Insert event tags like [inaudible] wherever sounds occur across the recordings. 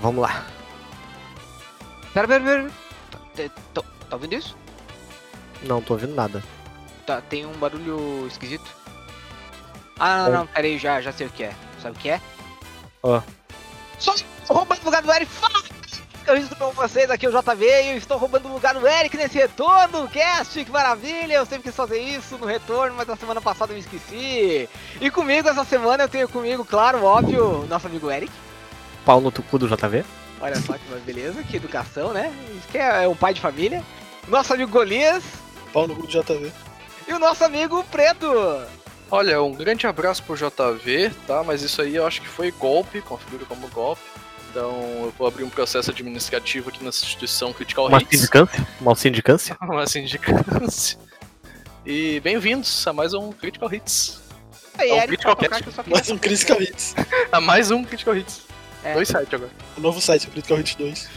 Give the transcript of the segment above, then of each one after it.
Vamos lá. Pera, pera, pera. Tá, tá, tá- tá ouvindo isso? Não tô ouvindo nada. Tá, tem um barulho esquisito. Ah, não, não, pera aí, já, já sei o que é. Sabe o que é? Ó. Só roubando o lugar do Eric. Fala! Eu estou com vocês aqui, o JV, e eu estou roubando o lugar do Eric nesse retorno. Cast, que maravilha! Eu sempre quis fazer isso no retorno, mas na semana passada eu me esqueci. E comigo essa semana eu tenho comigo, claro, óbvio, nosso amigo Eric. Pau no tucu do JV? Olha só que beleza, que educação, né? Isso que é, é um pai de família. Nosso amigo Golias. Pau no cu do JV. E o nosso amigo Preto! Olha, um grande abraço pro JV, tá? Mas isso aí eu acho que foi golpe, configura como golpe. Então eu vou abrir um processo administrativo aqui na instituição Critical Uma Hits. sindicância? Uma sindicância? [laughs] Uma sindicância. E bem-vindos a mais um Critical Hits. Aí, É um Critical só queria Mais um Critical Hits. [laughs] A mais um Critical Hits. É. Dois sites agora. O novo site, o Critical Hits 2.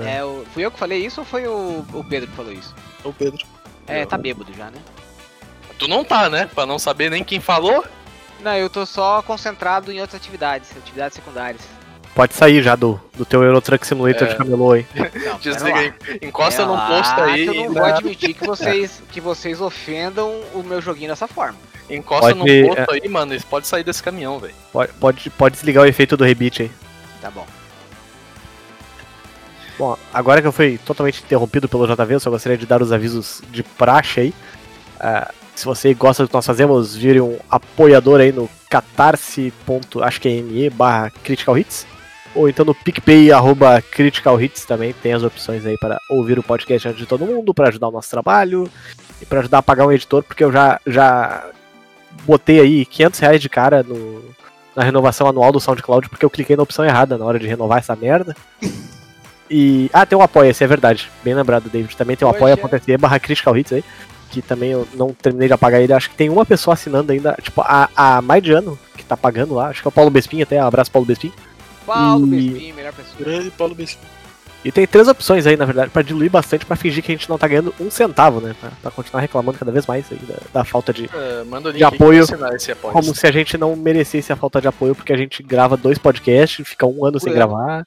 É, o- fui eu que falei isso ou foi o, o Pedro que falou isso? É o Pedro. É, tá bêbado já, né? Tu não tá, né? Pra não saber nem quem falou. Não, eu tô só concentrado em outras atividades, atividades secundárias. Pode sair já do, do teu Euro Truck Simulator É. de camelô aí. Não, [laughs] Desliga aí. Encosta num Relaxa, posto aí. que Eu não vou dá- admitir que vocês, que vocês ofendam o meu joguinho dessa forma. Encosta Pode- num posto aí, mano. Podem sair desse caminhão, velho. Pode, pode, pode desligar o efeito do rebite aí. Tá bom. Bom, agora que eu fui totalmente interrompido pelo JV, eu só gostaria de dar os avisos de praxe aí. Ah, se você gosta do que nós fazemos, vire um apoiador aí no catarse. Acho que é ME barra Critical Hits. Ou então no PicPay, arroba Critical Hits também. Tem as opções aí para ouvir o podcast antes de todo mundo, para ajudar o nosso trabalho e para ajudar a pagar um editor, porque eu já, já botei aí 500 reais de cara no, na renovação anual do SoundCloud, porque eu cliquei na opção errada na hora de renovar essa merda. E. Ah, tem um apoia-se, é verdade. Bem lembrado, David. Também tem um Poxa. apoia.se barra Critical Hits aí. Que também eu não terminei de apagar ele. Acho que tem uma pessoa assinando ainda, tipo, há, há mais de ano que tá pagando lá. Acho que é o Paulo Bespin até. Abraço, Paulo Bespin. Paulo E- Bespin, melhor pessoa. Grande Paulo Bessi. E tem três opções aí, na verdade, pra diluir bastante, pra fingir que a gente não tá ganhando um centavo, né? Pra, pra continuar reclamando cada vez mais aí da, da falta de. É, link De apoio. apoio. Como se a gente não merecesse a falta de apoio, porque a gente grava dois podcasts, fica um ano sem Por gravar,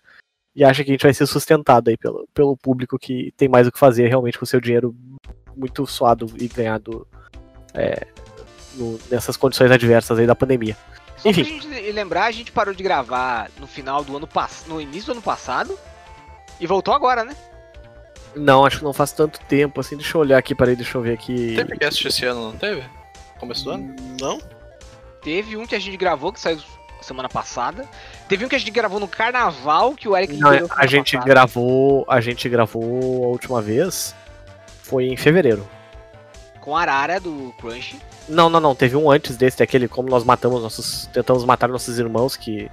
e acha que a gente vai ser sustentado aí pelo, pelo público que tem mais o que fazer realmente com o seu dinheiro muito suado e ganhado é, no- nessas condições adversas aí da pandemia. Só Enfim. pra gente lembrar, a gente parou de gravar no final do ano passado, no início do ano passado, e voltou agora, né? Não, acho que não faz tanto tempo, assim, deixa eu olhar aqui, peraí, deixa eu ver aqui. Teve cast esse ano, não teve? Começo do ano? Não? Teve um que a gente gravou, que saiu semana passada. Teve um que a gente gravou no carnaval, que o Eric Não, a gente passada. gravou, a gente gravou a última vez, foi em fevereiro. Com a Arara do Crunch. Não, não, não, teve um antes desse, daquele como nós matamos nossos, tentamos matar nossos irmãos, que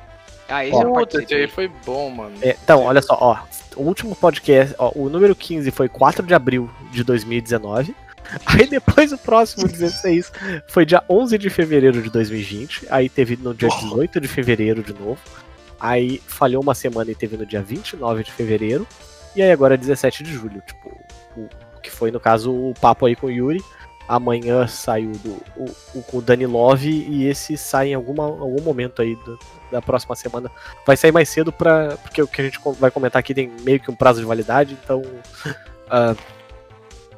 Ah, esse Puta, aí foi bom, mano. É, então, olha só, ó. O último podcast, ó, o número 15 foi 4 de abril de 2019. Aí depois o próximo 16 foi dia 11 de fevereiro de 2020. Aí teve no dia 18 de fevereiro de novo. Aí falhou uma semana e teve no dia 29 de fevereiro. E aí agora é 17 de julho. Tipo, o, que foi no caso o papo aí com o Yuri. Amanhã saiu do, o, o o Dani Love e esse sai em alguma, algum momento aí do- da próxima semana vai sair mais cedo para porque o que a gente vai comentar aqui tem meio que um prazo de validade, então [laughs] ah,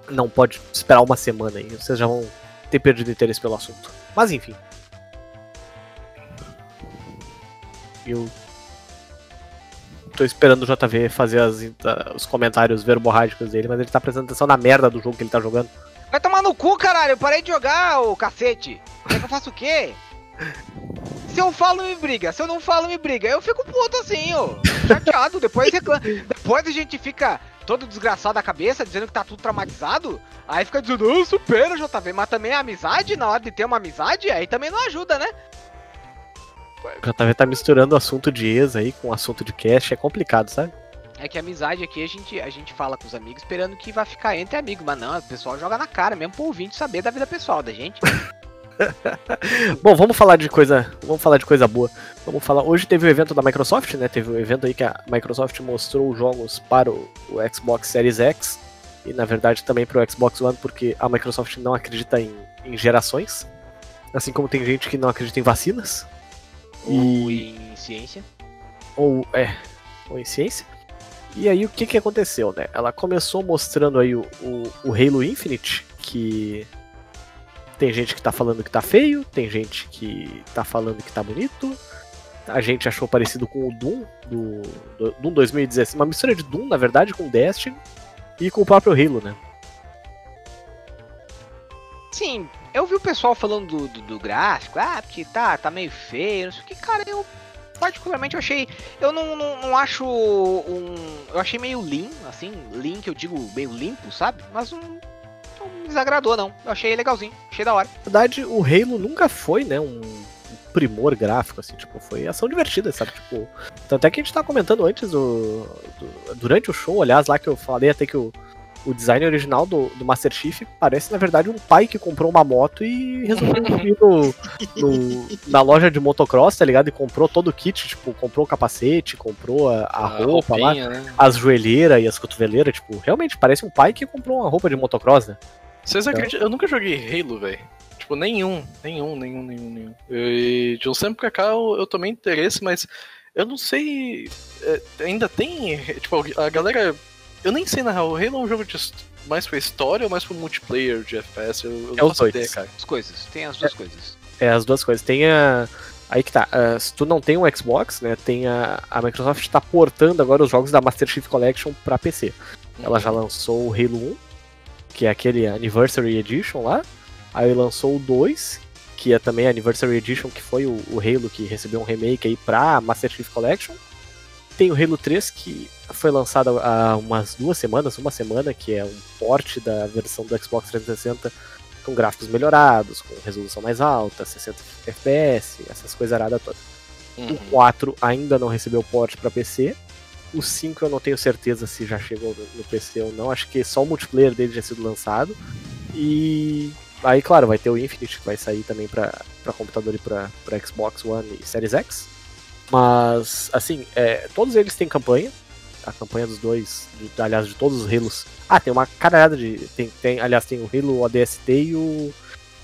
não pode esperar uma semana aí, vocês já vão ter perdido interesse pelo assunto. Mas enfim. Eu tô esperando o JV fazer as ah, os comentários verborrágicos dele, mas ele tá prestando atenção na merda do jogo que ele tá jogando. Vai tomar no cu, caralho. Eu parei de jogar, ô cacete. Quer que eu faça o quê? Se eu falo, me briga. Se eu não falo, me briga. Eu fico puto assim, ó. Chateado. Depois reclama. Depois a gente fica todo desgraçado da cabeça, dizendo que tá tudo traumatizado. Aí fica dizendo, eu supera, JV. Mas também a amizade, na hora de ter uma amizade, aí também não ajuda, né? O JV tá misturando o assunto de ex aí com o assunto de cast, é complicado, sabe? É que a amizade aqui a gente, a gente fala com os amigos esperando que vai ficar entre amigos, mas não, o pessoal joga na cara mesmo pro ouvinte saber da vida pessoal da gente. [laughs] Bom, vamos falar de coisa, vamos falar de coisa boa. Vamos falar. Hoje teve o evento da Microsoft, né? Teve o evento aí que a Microsoft mostrou os jogos para o, o Xbox Series X e na verdade também para o Xbox One, porque a Microsoft não acredita em, em gerações, assim como tem gente que não acredita em vacinas Ou em ciência. ou é, ou em ciência. E aí o que que aconteceu, né? Ela começou mostrando aí o, o, o Halo Infinite, que tem gente que tá falando que tá feio, tem gente que tá falando que tá bonito. A gente achou parecido com o Doom do, do Doom 2016, uma mistura de Doom, na verdade, com Destiny e com o próprio Halo, né? Sim, eu vi o pessoal falando do, do, do gráfico, ah, porque tá, tá meio feio, não sei o que, cara, eu particularmente eu achei. Eu não, não, não acho um. Eu achei meio lean, assim, lean que eu digo meio limpo, sabe? Mas não, não me desagradou, não. Eu achei legalzinho, achei da hora. Na verdade, o Halo nunca foi, né, um um primor gráfico, assim, tipo, foi ação divertida, sabe? Tipo, tanto é que a gente tava comentando antes, do, do- durante o show, aliás, lá que eu falei até que o, o design original do, do Master Chief parece, na verdade, um pai que comprou uma moto e resolveu [laughs] ir no, no- na loja de motocross, tá ligado? E comprou todo o kit, tipo, comprou o capacete, comprou a, a roupa lá, roupinha, né? as joelheiras e as cotoveleiras, tipo, realmente parece um pai que comprou uma roupa de motocross, né? Vocês acreditam? Eu nunca joguei Halo, velho. Tipo, nenhum, nenhum, nenhum, nenhum, nenhum. E de um tempo pra cá eu, eu tomei interesse, mas eu não sei. é, ainda tem. Tipo, a galera. Eu nem sei na real, o Halo é um jogo de, mais pra história ou mais pra multiplayer de FPS? Eu, eu É os dois. ideia, cara. As coisas, tem as duas coisas. É, as duas coisas. Tem a. Aí que tá. ah, se tu não tem um Xbox, né? Tem a. A Microsoft tá portando agora os jogos da Master Chief Collection pra PC. Ela já lançou o Halo 1, que é aquele Anniversary Edition lá. Aí lançou o 2, que é também a Anniversary Edition, que foi o, o Halo que recebeu um remake aí pra Master Chief Collection. Tem o Halo 3, que foi lançado há umas duas semanas, uma semana, que é um port da versão do Xbox 360 com gráficos melhorados, com resolução mais alta, 60 FPS, essas coisas aradas todas. O Uhum. 4 ainda não recebeu port para PC. O 5 eu não tenho certeza se já chegou no, no PC ou não. Acho que só o multiplayer dele já sido lançado. E aí, claro, vai ter o Infinite que vai sair também para computador e para Xbox One e Series X. Mas, assim, é, todos eles têm campanha. A campanha dos dois, de- aliás, de todos os Halos. Ah, tem uma caralhada de. Tem, tem, aliás, tem o Halo ODST e o,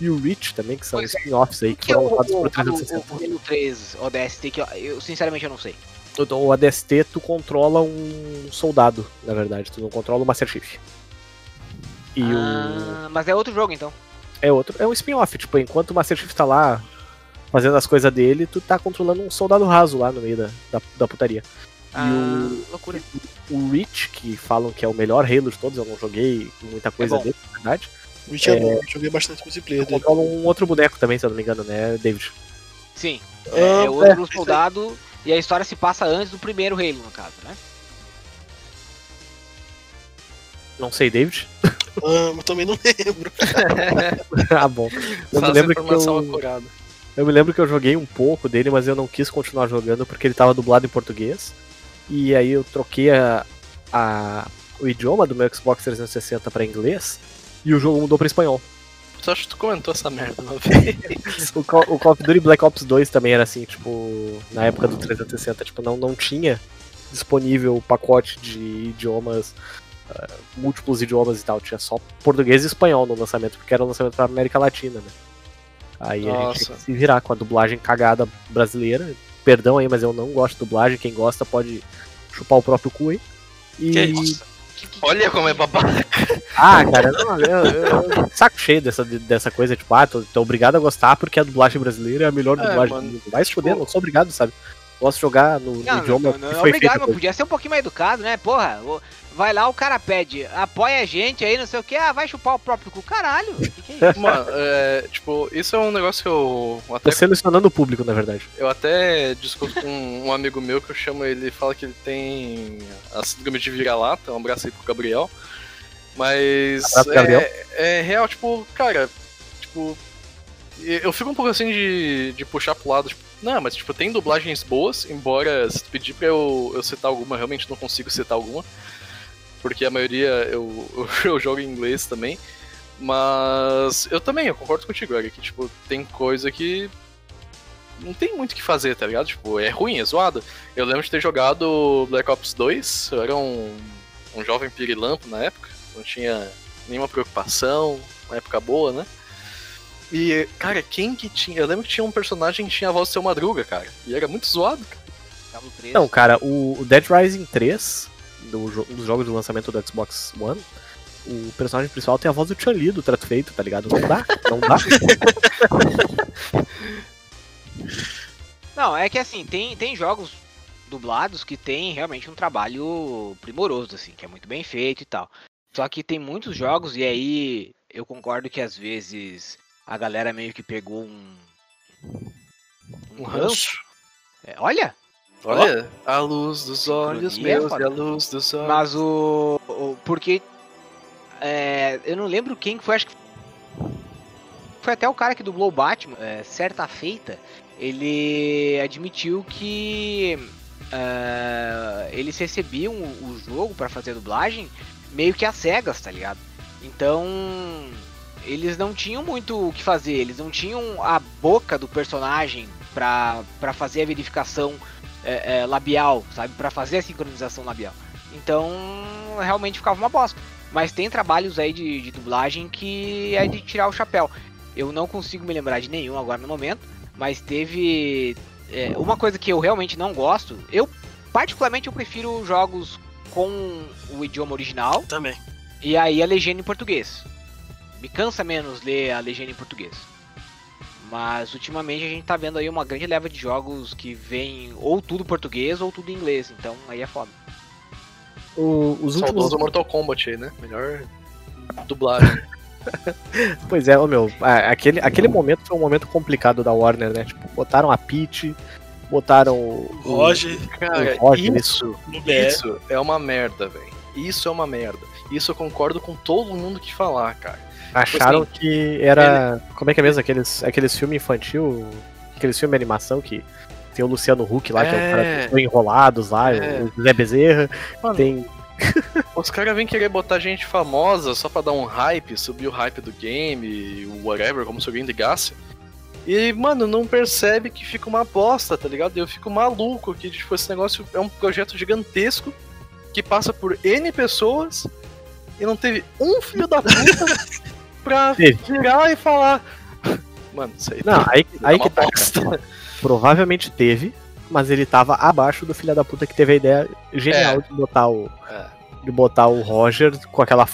e o Reach também, que são é. spin-offs aí que Que foram o, lançados o, por o, 360. o Halo 3 ODST, que eu, eu sinceramente eu não sei. O, o ADST tu controla um soldado, na verdade, tu não controla o Master Chief. E o. Ah, mas é outro jogo então. É outro. É um spin-off, tipo, enquanto o Master Chief tá lá fazendo as coisas dele, tu tá controlando um soldado raso lá no meio da, da, da putaria. Ah, loucura. O Reach, que falam que é o melhor Halo de todos, eu não joguei muita coisa bom. dele, na verdade. O Witch é bom, eu joguei bastante multiplayer dele. controla um outro boneco também, se eu não me engano, né, David? Sim. Ah, É, é, outro isso aí. soldado e a história se passa antes do primeiro Halo, no caso, né? Não sei, David? Ah, mas também não [laughs] lembro. [laughs] ah, bom. Eu Faz lembro que eu, acurada. Eu me lembro que eu joguei um pouco dele, mas eu não quis continuar jogando porque ele tava dublado em português. E aí eu troquei a, a- o idioma do meu Xbox 360 pra inglês e o jogo mudou pra espanhol. Tu acha que tu comentou essa merda uma [laughs] vez? O Call, o Call of Duty Black Ops 2 também era assim, tipo, na época do 360, tipo, não, não tinha disponível o pacote de idiomas, ah, múltiplos idiomas e tal, tinha só português e espanhol no lançamento, porque era o lançamento pra América Latina, né? Aí a gente Nossa. que se virar com a dublagem cagada brasileira. Perdão aí, mas eu não gosto de dublagem, quem gosta pode chupar o próprio cu aí. E... Que isso? Olha como é babaca. [laughs] Ah, cara, não, eu, eu, saco cheio dessa, dessa coisa, tipo, ah, tô, tô obrigado a gostar porque a dublagem brasileira é a melhor É, dublagem mano, do mundo. Vai se tipo- fuder, não sou obrigado, sabe? De jogar no, no Não, idioma não, não, que foi obrigado, mas podia ser um pouquinho mais educado, né? Porra, vai lá, o cara pede, apoia a gente aí, não sei o que, ah, vai chupar o próprio cu. Caralho, o que, que é isso? Mano, é, tipo, isso é um negócio que eu até Tô selecionando o público, na verdade. Eu até discuto com um amigo meu que eu chamo ele, fala que ele tem a síndrome de vira-lata, um abraço aí pro Gabriel. Mas Abraço, Gabriel. É, é real, tipo, cara, tipo, eu fico um pouco assim de, de puxar pro lado, tipo, não, mas tipo, tem dublagens boas, embora se tu pedir pra eu, eu citar alguma, eu realmente não consigo citar alguma. Porque a maioria eu, [laughs] eu, jogo em inglês também. Mas eu também, eu concordo contigo, Eric, que tipo, tem coisa que não tem muito o que fazer, tá ligado? Tipo, é ruim, é zoado. Eu lembro de ter jogado Black Ops 2, eu era um, um jovem pirilampo na época, não tinha nenhuma preocupação, uma época boa, né? E, cara, quem que tinha. Eu lembro que tinha um personagem que tinha a voz do seu Madruga, cara. E era muito zoado, cara. Diablo 3. Não, cara, o Dead Rising 3, do, um dos jogos de lançamento do Xbox One, o personagem principal tem a voz do Chun-Li do trato feito, tá ligado? Não dá, não dá. [laughs] Não, é que assim, tem, tem jogos dublados que tem realmente um trabalho primoroso, assim, que é muito bem feito e tal. Só que tem muitos jogos, e aí eu concordo que às vezes a galera meio que pegou um. Um ranço. É, olha! Olha, a luz dos olhos Sincronia, meus foda. e a luz dos olhos. Mas o. o- porque. é, eu não lembro quem que foi, acho que. Foi até o cara que dublou o Batman, é, certa feita, ele admitiu que é, eles recebiam o, o jogo pra fazer a dublagem meio que às cegas, tá ligado? Então eles não tinham muito o que fazer, eles não tinham a boca do personagem pra fazer a verificação é, é, labial, sabe? Pra fazer a sincronização labial. Então, realmente ficava uma bosta. Mas tem trabalhos aí de, de dublagem que é de tirar o chapéu. Eu não consigo me lembrar de nenhum agora no momento, mas teve é, uma coisa que eu realmente não gosto. Eu, particularmente, eu prefiro jogos com o idioma original Também. e aí a legenda em português. Me cansa menos ler a legenda em português. Mas ultimamente a gente tá vendo aí uma grande leva de jogos que vem ou tudo português ou tudo em inglês. Então aí é foda. O- os últimos. Saudoso Mortal Kombat aí, né? Melhor [laughs] dublagem. Pois é, ô meu, aquele, aquele momento foi um momento complicado da Warner, né? Tipo, botaram a Peach, botaram o. o- Roger, Cara, o Roger, isso, no BR. isso é uma merda, velho. Isso é uma merda. Isso eu concordo com todo mundo que falar, cara. Acharam assim, que era. Como é que é mesmo? Aqueles, aqueles filmes infantil. Aqueles filmes de animação que tem o Luciano Huck lá, que é o cara É. dos enrolados lá, É. o Zé Bezerra. Mano, Tem. Os caras vêm querer botar gente famosa só pra dar um hype, subir o hype do game, whatever, como se alguém ligasse. E, mano, não percebe que fica uma bosta, tá ligado? Eu fico maluco que, tipo, esse negócio é um projeto gigantesco que passa por N pessoas e não teve um filho da puta [laughs] pra Teve. virar e falar. Mano, isso aí Não, aí, é aí que tá. Provavelmente teve, mas ele tava abaixo do filho da puta que teve a ideia genial de botar o. É. De botar o Roger com aquela,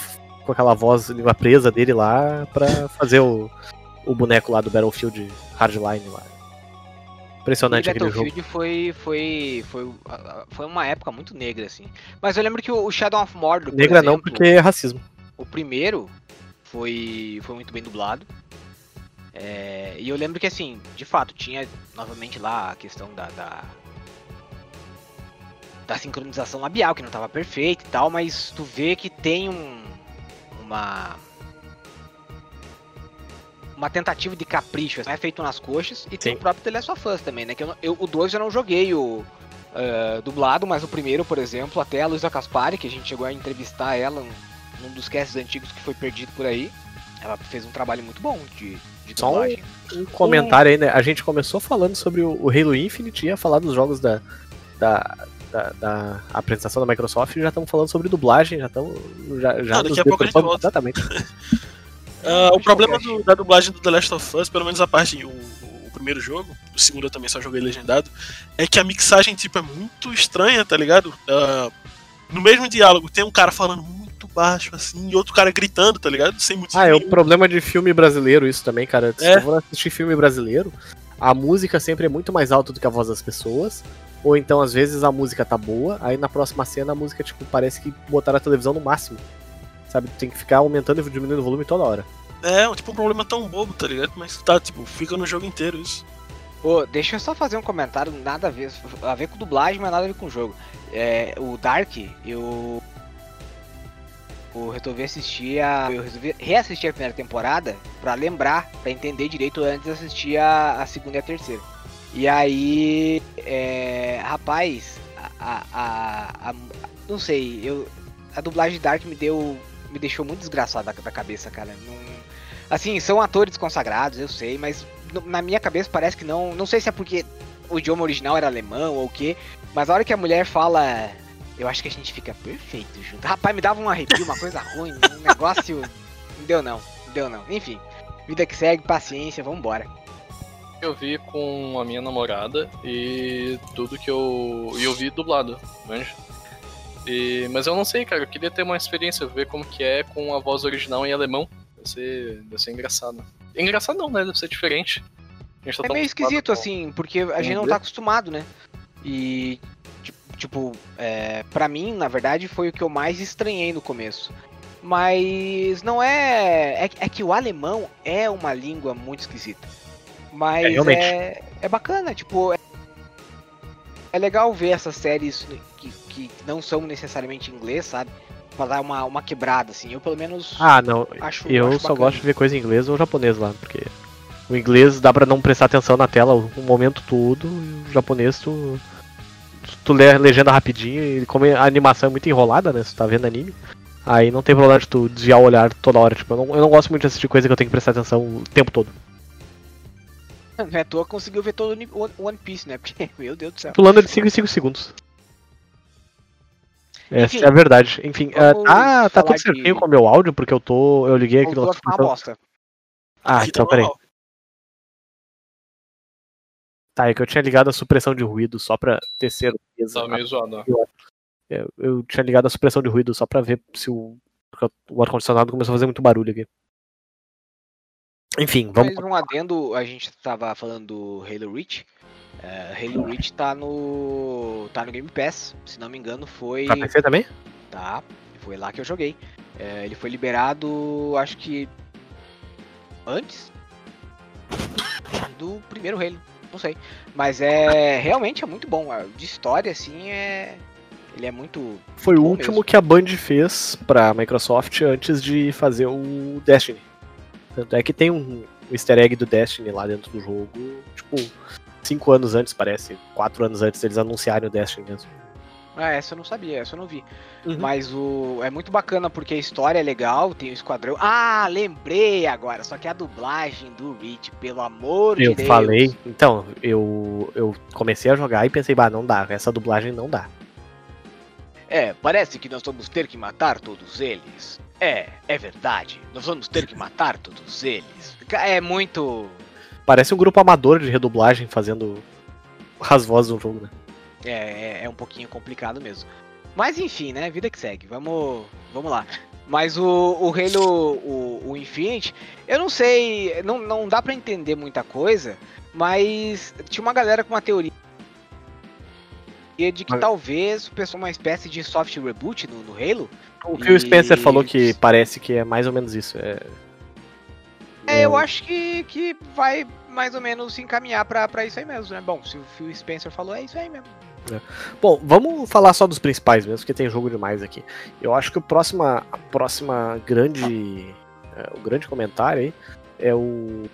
com aquela voz língua presa dele lá pra fazer o, o boneco lá do Battlefield Hardline lá. Impressionante e aquele jogo. Battlefield foi, foi, foi, foi uma época muito negra, assim. Mas eu lembro que o Shadow of Mordor, por Negra não, exemplo, porque é racismo. o primeiro foi, foi muito bem dublado. É, e eu lembro que, assim, de fato, tinha novamente lá a questão da, da, da sincronização labial, que não estava perfeita e tal, mas tu vê que tem um, uma uma tentativa de capricho, assim, é feito nas coxas, e tem Sim. o próprio The Last of Us também, né? Que eu, eu- o 2 eu não joguei o eh, dublado, mas o primeiro, por exemplo, até a Luísa Caspari, que a gente chegou a entrevistar ela num dos casts antigos que foi perdido por aí, ela fez um trabalho muito bom de, de Só um- dublagem. Um comentário aí, né? A gente começou falando sobre o, o Halo Infinite, ia falar dos jogos da, da, da, da apresentação da Microsoft e já estamos falando sobre dublagem, já estamos. Já, já daqui a pouco a gente volta. completamente. [laughs] Ah, o problema do- da dublagem do The Last of Us, pelo menos a parte, o, o primeiro jogo, o segundo eu também só joguei legendado, é que a mixagem tipo, é muito estranha, tá ligado? Ah, no mesmo diálogo tem um cara falando muito baixo, assim, e outro cara gritando, tá ligado? Sem motivo Ah, é o problema de filme brasileiro isso também, cara. Se É. eu for assistir filme brasileiro, a música sempre é muito mais alta do que a voz das pessoas. Ou então, às vezes, a música tá boa, aí na próxima cena a música, tipo, parece que botaram a televisão no máximo. Sabe? Tem que ficar aumentando e diminuindo o volume toda hora. É, tipo, um problema tão bobo, tá ligado? Mas tá, tipo, fica no jogo inteiro isso. Ô, deixa eu só fazer um comentário, nada a ver, a ver com dublagem, mas nada a ver com o jogo. É, o Dark, eu. Eu resolvi assistir a. Eu resolvi reassistir a primeira temporada pra lembrar, pra entender direito antes de assistir a, a segunda e a terceira. E aí. É, rapaz, a, a, a, Não sei, eu. A dublagem de Dark me deu. Me deixou muito desgraçado da, da cabeça, cara. Não, assim, são atores consagrados, eu sei, mas na minha cabeça parece que não. Não sei se é porque o idioma original era alemão ou o quê, mas a hora que a mulher fala. Eu acho que a gente fica perfeito junto. Rapaz, me dava um arrepio, uma coisa ruim, um [laughs] negócio. Não deu não, não deu não. Enfim, vida que segue, paciência, vambora. Eu vi com a minha namorada e tudo que eu. E eu vi dublado, manja. E, mas eu não sei, cara, eu queria ter uma experiência, ver como que é com a voz original em alemão. Deve ser, deve ser engraçado. Engraçado não, né? Deve ser diferente. A gente tá É meio esquisito, com- assim, porque a gente não tá acostumado, né? E, ti- tipo, é, pra mim, na verdade, foi o que eu mais estranhei no começo. Mas não é. É, que- é que o alemão é uma língua muito esquisita. Mas É, é, é bacana, tipo. É, é legal ver essas séries que, que não são necessariamente em inglês, sabe? Pra dar uma, uma quebrada, assim. Eu, pelo menos, Ah, não. acho. Eu acho só bacana. gosto de ver coisa em inglês ou japonês lá, porque o inglês dá pra não prestar atenção na tela o momento todo, e o japonês tu. Tu lê a legenda rapidinho e como a animação é muito enrolada, né? Se tu tá vendo anime, aí não tem problema de tu desviar o olhar toda hora. Tipo, eu não, eu não gosto muito de assistir coisa que eu tenho que prestar atenção o tempo todo. Não é à toa conseguiu ver todo o One- Piece, né? [laughs] Porque, meu Deus do céu. Pulando de 5 em 5 segundos. Essa Enfim, é a verdade. Enfim, ah, vamos tá, tá tudo certinho de- com o meu áudio, porque eu tô. Eu liguei aqui no uma bosta. Ah, Aqui tá então peraí. normal. Tá, é que eu tinha ligado a supressão de ruído só pra ter certeza. Tava meio zoado, ó. Eu, eu tinha ligado a supressão de ruído só pra ver se o, porque o ar-condicionado começou a fazer muito barulho aqui. Enfim, vamos. Mais um adendo, a gente tava falando do Halo Reach. É, Halo Reach tá no. tá no Game Pass, se não me engano, foi. Pra PC também? Tá, foi lá que eu joguei. É, ele foi liberado, acho que. antes do primeiro Halo, não sei. Mas é. realmente é muito bom. De história, assim, é. Ele é muito. Foi o bom último mesmo. que a Band fez pra Microsoft antes de fazer o Destiny. Tanto é que tem um, um easter egg do Destiny lá dentro do jogo, tipo, cinco anos antes, parece. Quatro anos antes deles anunciarem o Destiny mesmo. Ah, essa eu não sabia, essa eu não vi. Uhum. Mas o é muito bacana porque a história é legal, tem o esquadrão. Ah, lembrei agora, só que a dublagem do Reach, pelo amor Eu de Deus. falei, então, eu, eu comecei a jogar e pensei, bah, não dá, essa dublagem não dá. É, parece que nós vamos ter que matar todos eles. É, é verdade. Nós vamos ter que matar todos eles. É muito. Parece um grupo amador de redublagem fazendo as vozes do jogo, né? É, é, é um pouquinho complicado mesmo. Mas enfim, né? Vida que segue. Vamos, vamos lá. Mas o, o Halo, o, o Infinite, eu não sei, não, não dá pra entender muita coisa, mas tinha uma galera com uma teoria de que Mas- talvez o pessoal uma espécie de soft reboot no, no Halo. O Phil Spencer E- falou que parece que é mais ou menos isso. É, É, eu acho que, que vai mais ou menos se encaminhar pra isso aí mesmo, né? Bom, se o Phil Spencer falou, é isso aí mesmo. Bom, vamos falar só dos principais mesmo, porque tem jogo demais aqui. Eu acho que o próxima, a próxima grande, é, o grande comentário aí é o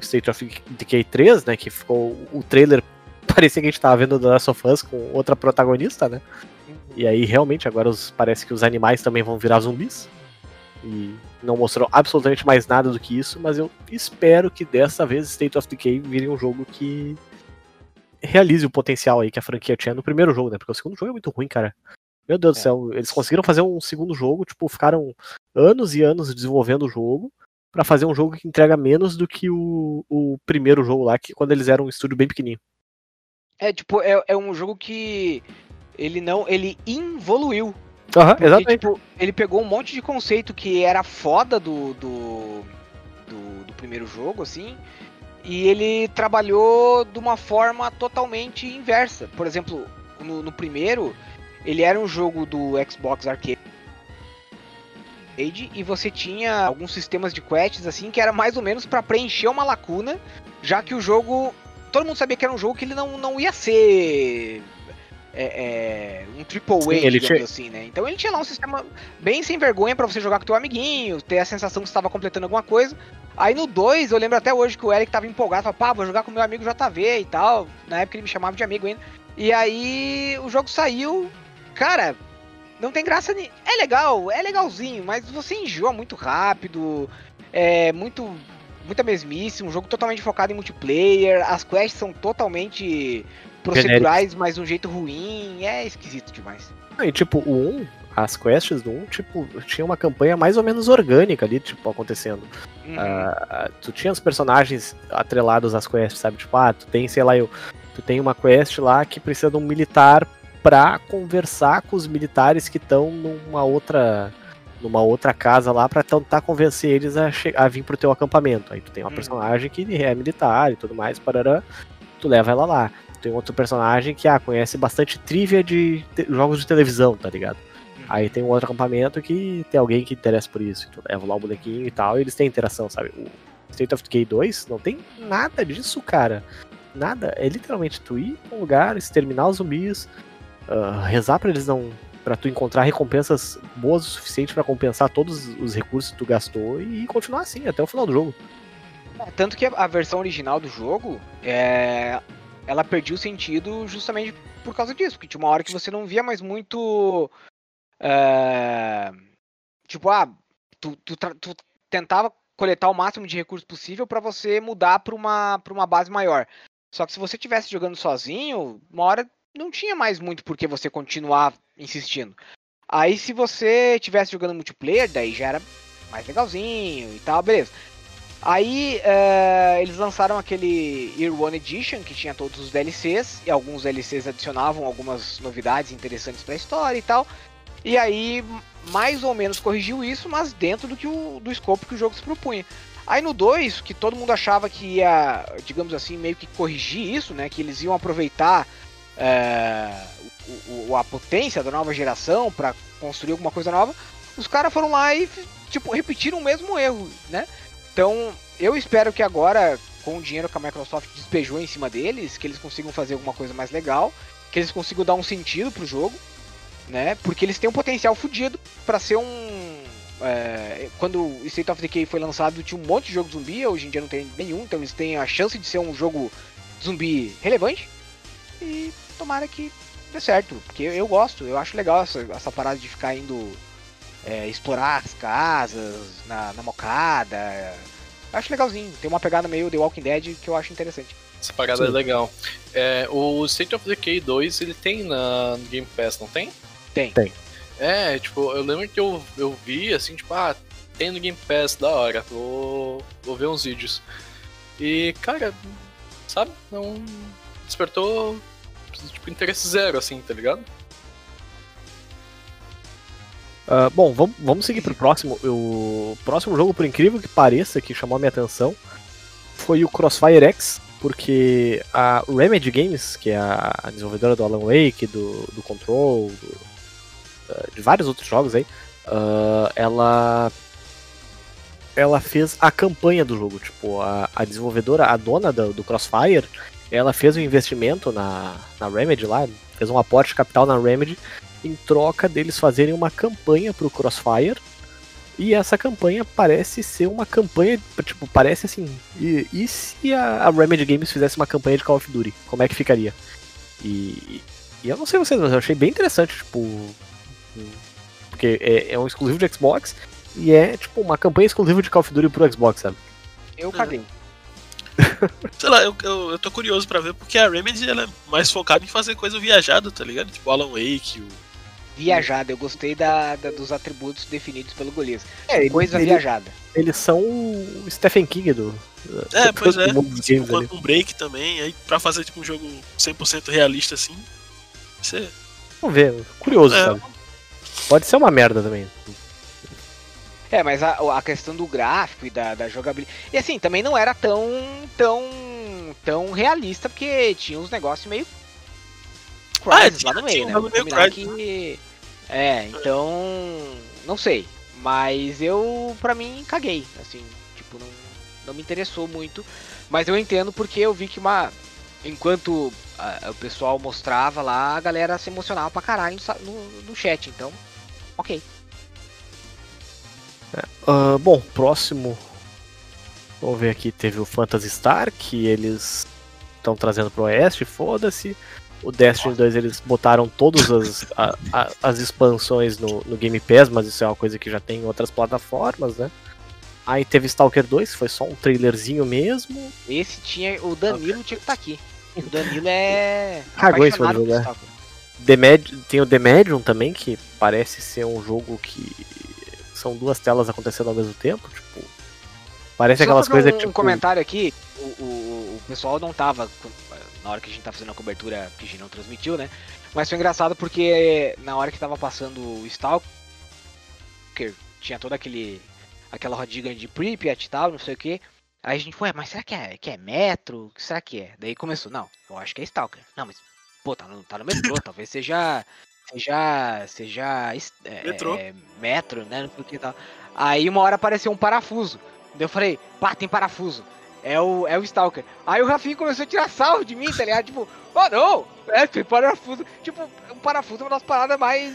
State of Decay 3, né? Que ficou o trailer [laughs] parecia que a gente tava vendo The Last of Us com outra protagonista, né? E aí realmente agora os- parece que os animais também vão virar zumbis. E não mostrou absolutamente mais nada do que isso, mas eu espero que dessa vez State of Decay vire um jogo que realize o potencial aí que a franquia tinha no primeiro jogo, né? Porque o segundo jogo é muito ruim, cara. Meu Deus do É. céu, eles conseguiram fazer um segundo jogo, tipo, ficaram anos e anos desenvolvendo o jogo pra fazer um jogo que entrega menos do que o, o primeiro jogo lá, que quando eles eram um estúdio bem pequenininho. É, tipo, é, é um jogo que ele não. ele involuiu. Aham, Porque, exatamente. tipo, ele pegou um monte de conceito que era foda do, do, do, do primeiro jogo, assim, E ele trabalhou de uma forma totalmente inversa. Por exemplo, no, no primeiro, ele era um jogo do Xbox Arcade e você tinha alguns sistemas de quests assim que era mais ou menos para preencher uma lacuna, já que o jogo todo mundo sabia que era um jogo que ele não, não ia ser é, é, um triple ele digamos tinha- assim, né? Então ele tinha lá um sistema bem sem vergonha pra você jogar com teu amiguinho, ter a sensação que você estava completando alguma coisa. Aí no 2, eu lembro até hoje que o Eric tava empolgado, falava, pá, vou jogar com meu amigo JV e tal. Na época ele me chamava de amigo ainda. E aí o jogo saiu, cara, não tem graça nem. É legal, é legalzinho, mas você enjoa muito rápido. É muito. Muita mesmice, um jogo totalmente focado em multiplayer. As quests são totalmente procedurais, mas de um jeito ruim. É esquisito demais. E tipo, o 1, as quests do 1, tipo, tinha uma campanha mais ou menos orgânica ali, tipo, acontecendo. Uhum. Ah, tu tinha os personagens atrelados às quests, sabe? Tipo, ah, tu tem, sei lá, eu, tu tem uma quest lá que precisa de um militar pra conversar com os militares que estão numa outra numa outra casa lá pra tentar convencer eles a, a vir pro teu acampamento. Aí tu tem uma Uhum. personagem que é militar e tudo mais, parará, tu leva ela lá. Tem outro personagem que ah, conhece bastante trivia de jogos de televisão, tá ligado? Aí tem um outro acampamento que tem alguém que interessa por isso. Tu leva lá o bonequinho e tal, e eles têm interação, sabe? O State of Decay 2 não tem nada disso, cara. Nada. É literalmente tu ir pra um lugar, exterminar os zumbis, ah, rezar pra eles não. pra tu encontrar recompensas boas o suficiente pra compensar todos os recursos que tu gastou e continuar assim até o final do jogo. É, Tanto que a versão original do jogo, é, ela perdia o sentido justamente por causa disso. Porque tinha uma hora que você não via mais muito. é, tipo, ah, tu, tu, tu tentava coletar o máximo de recursos possível pra você mudar pra uma, pra uma base maior. Só que se você estivesse jogando sozinho, uma hora não tinha mais muito por que você continuar insistindo. Aí se você estivesse jogando multiplayer, daí já era mais legalzinho e tal, beleza. Aí eh, eles lançaram aquele Year One Edition que tinha todos os DLCs e alguns DLCs adicionavam algumas novidades interessantes pra história e tal. E aí mais ou menos corrigiu isso, mas dentro do que o do escopo que o jogo se propunha. Aí no 2, que todo mundo achava que ia, digamos assim, meio que corrigir isso, né? Que eles iam aproveitar eh, o- o- a potência da nova geração pra construir alguma coisa nova. Os caras foram lá e tipo repetiram o mesmo erro, né? Então, eu espero que agora, com o dinheiro que a Microsoft despejou em cima deles, que eles consigam fazer alguma coisa mais legal, que eles consigam dar um sentido pro jogo, né? Porque eles têm um potencial fudido pra ser um. é, quando o State of Decay foi lançado, tinha um monte de jogo zumbi, hoje em dia não tem nenhum, então eles têm a chance de ser um jogo zumbi relevante. E tomara que dê certo, porque eu, eu gosto, eu acho legal essa, essa parada de ficar indo é, explorar as casas na, na mocada. Eu acho legalzinho. Tem uma pegada meio The Walking Dead que eu acho interessante. Essa parada Sim. é legal. É, o State of Decay 2, ele tem na no Game Pass, não tem? Tem. Tem. É, tipo, eu lembro que eu, eu vi, assim, tipo, ah, tem no Game Pass, da hora, vou, vou ver uns vídeos. E, cara, sabe, não despertou, tipo, interesse zero, assim, tá ligado? Ah, bom, vamos, vamos seguir pro próximo. O próximo jogo, por incrível que pareça, que chamou a minha atenção, foi o Crossfire X, porque a Remedy Games, que é a desenvolvedora do Alan Wake, do, do Control, do- ah, de vários outros jogos aí, ah, ela ela fez a campanha do jogo, tipo, a, a desenvolvedora, a dona do, do Crossfire, ela fez um investimento na, na Remedy lá, fez um aporte de capital na Remedy em troca deles fazerem uma campanha pro Crossfire. E essa campanha parece ser uma campanha, tipo, parece assim. E, e se a, a Remedy Games fizesse uma campanha de Call of Duty? Como é que ficaria? E, e eu não sei vocês, mas eu achei bem interessante, tipo. Porque é, é um exclusivo de Xbox e é, tipo, uma campanha exclusiva de Call of Duty pro Xbox, sabe? Eu caguei. [laughs] Sei lá, eu, eu, eu tô curioso pra ver porque a Remedy ela é mais focada em fazer coisa viajada, tá ligado? Tipo Alan Wake, o. Viajada, eu gostei da, da- dos atributos definidos pelo Golias. É, Coisa eles, viajada. eles são o Stephen King do. É, pois do é. Tipo. Quantum Break também, aí pra fazer tipo um jogo 100% realista assim. Você. Vamos ver, curioso, É. sabe? Pode ser uma merda também. É, mas a, a questão do gráfico e da, da jogabilidade. E assim, também não era tão. tão. tão realista, porque tinha uns negócios meio. Ah, Crysis lá no meio, tinha né? meio Crysis. que. É, então. Não sei. Mas eu, pra mim, caguei. Assim, tipo, não, não me interessou muito. Mas eu entendo porque eu vi que uma. Enquanto ah, o pessoal mostrava lá, a galera se emocionava pra caralho no, no, no chat. Então, ok. Ah, bom, próximo. Vamos ver aqui, teve o Phantasy Star, que eles estão trazendo pro Oeste, foda-se. O Destiny 2 eles botaram todas as, a- a- as expansões no, no Game Pass, mas isso é uma coisa que já tem em outras plataformas, né? Aí teve Stalker 2, que foi só um trailerzinho mesmo. Esse tinha. O Danilo tinha que estar aqui. O Danilo é. [laughs] Cagou esse jogo, né? The Med- tem o The Medium também, que parece ser um jogo que são duas telas acontecendo ao mesmo tempo, tipo. Parece Só aquelas coisas um, tipo. um comentário aqui, o, o, o pessoal não tava na hora que a gente tá fazendo a cobertura que a gente não transmitiu, né? Mas foi engraçado porque na hora que tava passando o Stalker, tinha toda aquele aquela rodinha de Pripyat e tal, não sei o que. Aí a gente, ué, mas será que é, que é metro? O que será que é? Daí começou, não, eu acho que é Stalker. Não, mas, pô, tá no, tá no metrô, [laughs] talvez seja. Seja. Seja. É, Metrô. é, metro, né? Não sei o que tal. Aí uma hora apareceu um parafuso. Daí eu falei, pá, tem parafuso. É o, é o Stalker. Aí o Rafinha começou a tirar sarro de mim, tá ligado? Tipo, oh não, é, tem parafuso. Tipo, o parafuso é uma das paradas mais.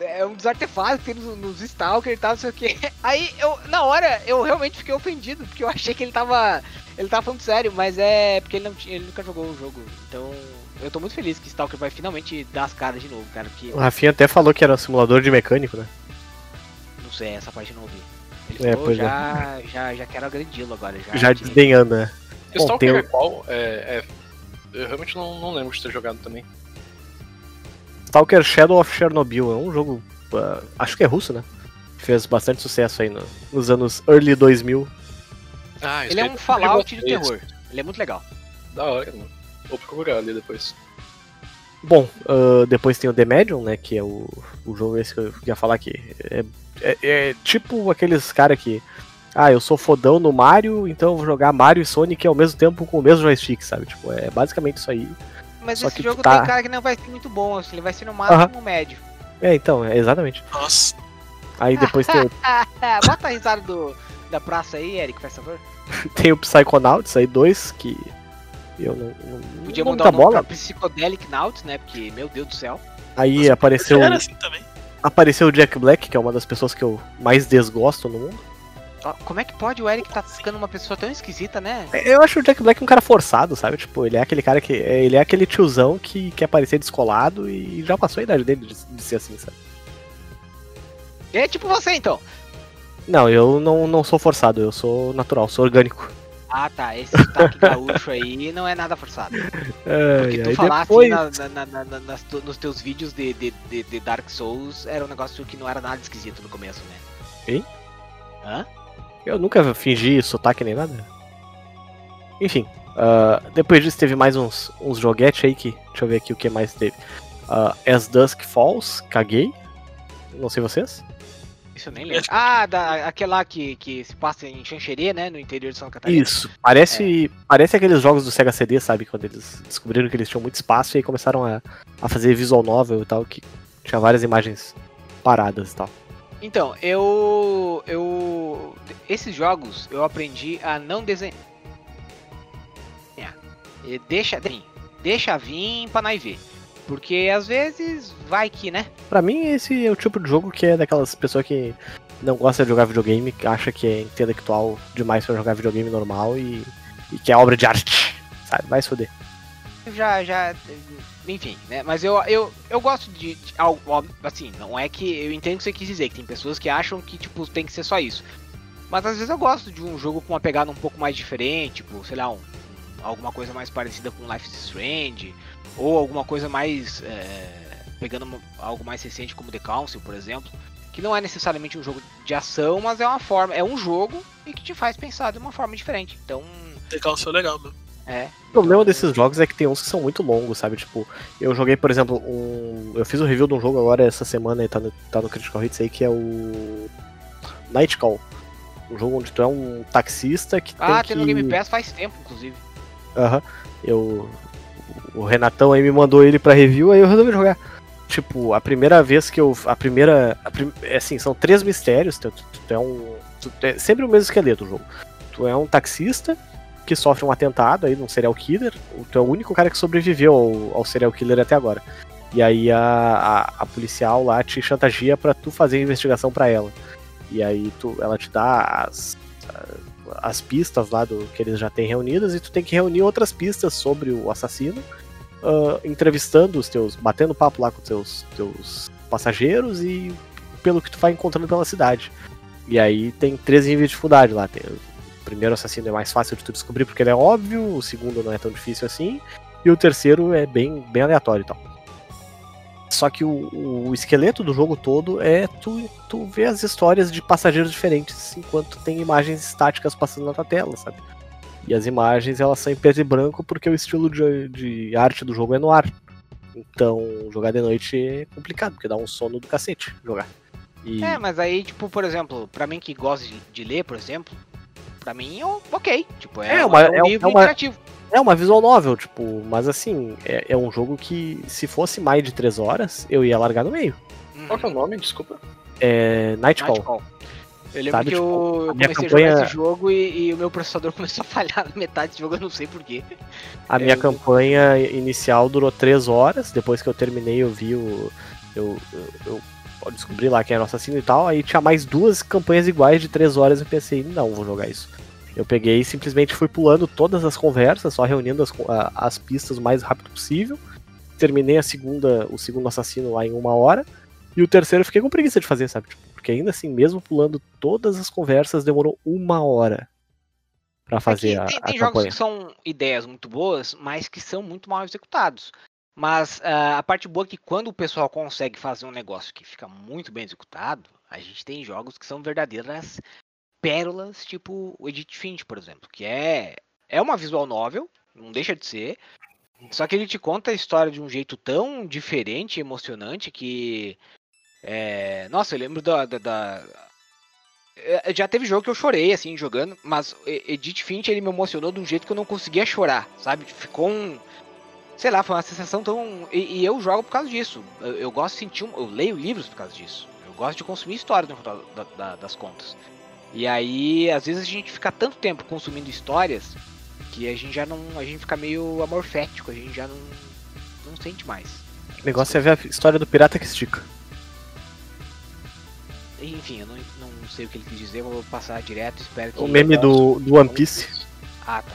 É um dos artefatos que tem nos, nos Stalker e tal, não sei o que. [laughs] Aí eu, na hora, eu realmente fiquei ofendido, porque eu achei que ele tava. Ele tava falando sério, mas é porque ele, não tinha, ele nunca jogou o jogo. Então, eu tô muito feliz que Stalker vai finalmente dar as caras de novo, cara. Porque, O Rafinha até falou que era um simulador de mecânico, né? não sei, essa parte eu não ouvi. Ele É, falou, pois é. já, já, já quero agredi-lo agora. Já, Já desdenhando, né? Stalker tem é qual? É, é- eu realmente não, não lembro de ter jogado também. Stalker Shadow of Chernobyl é um jogo. ah, acho que é russo, né? Fez bastante sucesso aí no- nos anos early 2000. Ah, Ele é um Fallout de terror. Ele é muito legal. Da hora, mano. Vou procurar ali depois. Bom, ah, depois tem o The Medium, né? Que é o, o jogo esse que eu ia falar aqui. É, é- é tipo aqueles cara que. Ah, eu sou fodão no Mario, então eu vou jogar Mario e Sonic ao mesmo tempo com o mesmo joystick, sabe? Tipo, é basicamente isso aí. Mas Só esse que jogo tá- tem cara que não vai ser muito bom, assim, ele vai ser no máximo médio. É, então, é exatamente. Nossa. Aí depois tem, o- [laughs] Bota a risada do, da praça aí, Eric, faz favor. [laughs] tem o Psychonauts aí, dois, que. Eu não. não Podia não mudar muita o nome bola. pra Psychedelic Nauts, né? Porque, meu Deus do céu. Aí Nossa, apareceu. Era assim também. Apareceu o Jack Black, que é uma das pessoas que eu mais desgosto no mundo. Como é que pode o Eric tá ficando uma pessoa tão esquisita, né? Eu acho o Jack Black um cara forçado, sabe? Tipo, ele é aquele cara que. Ele é aquele tiozão que quer parecer descolado e já passou a idade dele de, de ser assim, sabe? É tipo você, então. Não, eu não, não sou forçado, eu sou natural, sou orgânico. Ah, tá. Esse sotaque gaúcho aí não é nada forçado. Porque É, tu aí falasse depois- na- na- na- na- nas tu- nos teus vídeos de, de, de, de Dark Souls, era um negócio que não era nada esquisito no começo, né? Hein? Hã? Eu nunca fingi sotaque nem nada. Enfim, ah, depois disso teve mais uns, uns joguetes aí que. Deixa eu ver aqui o que mais teve. Ah, As Dusk Falls, caguei. Não sei vocês. Isso eu nem lembro. Ah, da, aquela lá que, que se passa em Xanxerê, né? No interior de Santa Catarina. Isso, parece, parece aqueles jogos do Sega CD, sabe? Quando eles descobriram que eles tinham muito espaço e aí começaram a, a fazer visual novel e tal, que tinha várias imagens paradas e tal. Então, eu. Eu. Esses jogos eu aprendi a não desenhar. E Deixa, vir, deixa vir pra nós ver. Porque às vezes vai que, né? Pra mim, esse é o tipo de jogo que é daquelas pessoas que não gosta de jogar videogame, que acha que é intelectual demais pra jogar videogame normal e, e que é obra de arte, sabe? Vai se foder. Já, já. Enfim, né? Mas eu, eu, eu gosto de, de algo. Assim, não é que. Eu entendo o que você quis dizer, que tem pessoas que acham que, tipo, tem que ser só isso. Mas às vezes eu gosto de um jogo com uma pegada um pouco mais diferente, tipo, sei lá, um, alguma coisa mais parecida com Life is Strange, ou alguma coisa mais. é, pegando algo mais recente como The Council, por exemplo. Que não é necessariamente um jogo de ação, mas é uma forma. É um jogo e que te faz pensar de uma forma diferente. Então. Legal, seu legal, meu. É. O problema desses jogos é que tem uns que são muito longos, sabe? Tipo, eu joguei, por exemplo, um. Eu fiz um review de um jogo agora essa semana e tá no, tá no Critical Hits aí, que é o. Night Call. Um jogo onde tu é um taxista que Ah, tem tem que... no Game Pass faz tempo, inclusive. Aham. Eu. O Renatão aí me mandou ele pra review, aí eu resolvi jogar. Tipo, a primeira vez que eu. A primeira. A prim- é assim, são três mistérios. Tu, tu- tu é um. tu- é sempre o mesmo esqueleto o jogo. Tu é um taxista que sofre um atentado aí num serial killer. Tu é o único cara que sobreviveu ao, ao serial killer até agora. E aí a, a, a policial lá te chantageia pra tu fazer a investigação pra ela. E aí tu, ela te dá as, as pistas lá do que eles já têm reunidas e tu tem que reunir outras pistas sobre o assassino, ah, entrevistando os teus, batendo papo lá com os teus, teus passageiros e pelo que tu vai encontrando pela cidade. E aí tem três níveis de dificuldade lá. Tem- o primeiro assassino é mais fácil de tu descobrir porque ele é óbvio, o segundo não é tão difícil assim, e o terceiro é bem, bem aleatório e tal. Só que o, o esqueleto do jogo todo é tu, tu ver as histórias de passageiros diferentes enquanto tem imagens estáticas passando na tua tela, sabe? E as imagens elas são em preto e branco porque o estilo de, de arte do jogo é no ar. Então jogar de noite é complicado, porque dá um sono do cacete jogar. E É, mas aí, tipo, por exemplo, pra mim que gosta de, de ler, por exemplo, pra mim é ok. Tipo, é, É uma- um é um- livro é uma- interativo. é uma visual novel, tipo, mas assim, é, é um jogo que se fosse mais de 3 horas, eu ia largar no meio. Uhum. Qual que é o nome? Desculpa. É Nightcall. Nightcall. Eu lembro Sabe, que tipo, eu, a comecei a campanha- jogar esse jogo e, e o meu processador [laughs] começou a falhar na metade do jogo, eu não sei porquê. A minha Eu- campanha inicial durou 3 horas, depois que eu terminei eu vi o. Eu, eu, descobri lá quem era o assassino e tal, aí tinha mais duas campanhas iguais de 3 horas e pensei, não, vou jogar isso. Eu peguei e simplesmente fui pulando todas as conversas, só reunindo as, a- as pistas o mais rápido possível. Terminei a segunda, o segundo assassino lá em uma hora. E o terceiro eu fiquei com preguiça de fazer, sabe? Tipo, Porque ainda assim, mesmo pulando todas as conversas, demorou uma hora pra fazer É que a, tem, a tem jogos campanha. que são ideias muito boas, mas que são muito mal executados. Mas ah, a parte boa é que quando o pessoal consegue fazer um negócio que fica muito bem executado, a gente tem jogos que são verdadeiras pérolas, tipo o Edit Finch, por exemplo, que é, é uma visual novel, não deixa de ser, só que ele te conta a história de um jeito tão diferente e emocionante que. É, nossa, eu lembro da- da- da, é, Já teve jogo que eu chorei, assim, jogando, mas Edith Finch, ele me emocionou de um jeito que eu não conseguia chorar, sabe? Ficou um... Sei lá, foi uma sensação tão... E, e eu jogo por causa disso. Eu, eu gosto de sentir... Um... Eu leio livros por causa disso. Eu gosto de consumir história no final da- da- das contas. E aí, às vezes a gente fica tanto tempo consumindo histórias que a gente já não... A gente fica meio amorfético, a gente já não... Não sente mais. O negócio é ver a história do pirata que estica. Enfim, eu não, não sei o que ele quis dizer, vou passar direto, espero que... O meme do, do One Piece. Ah, tá.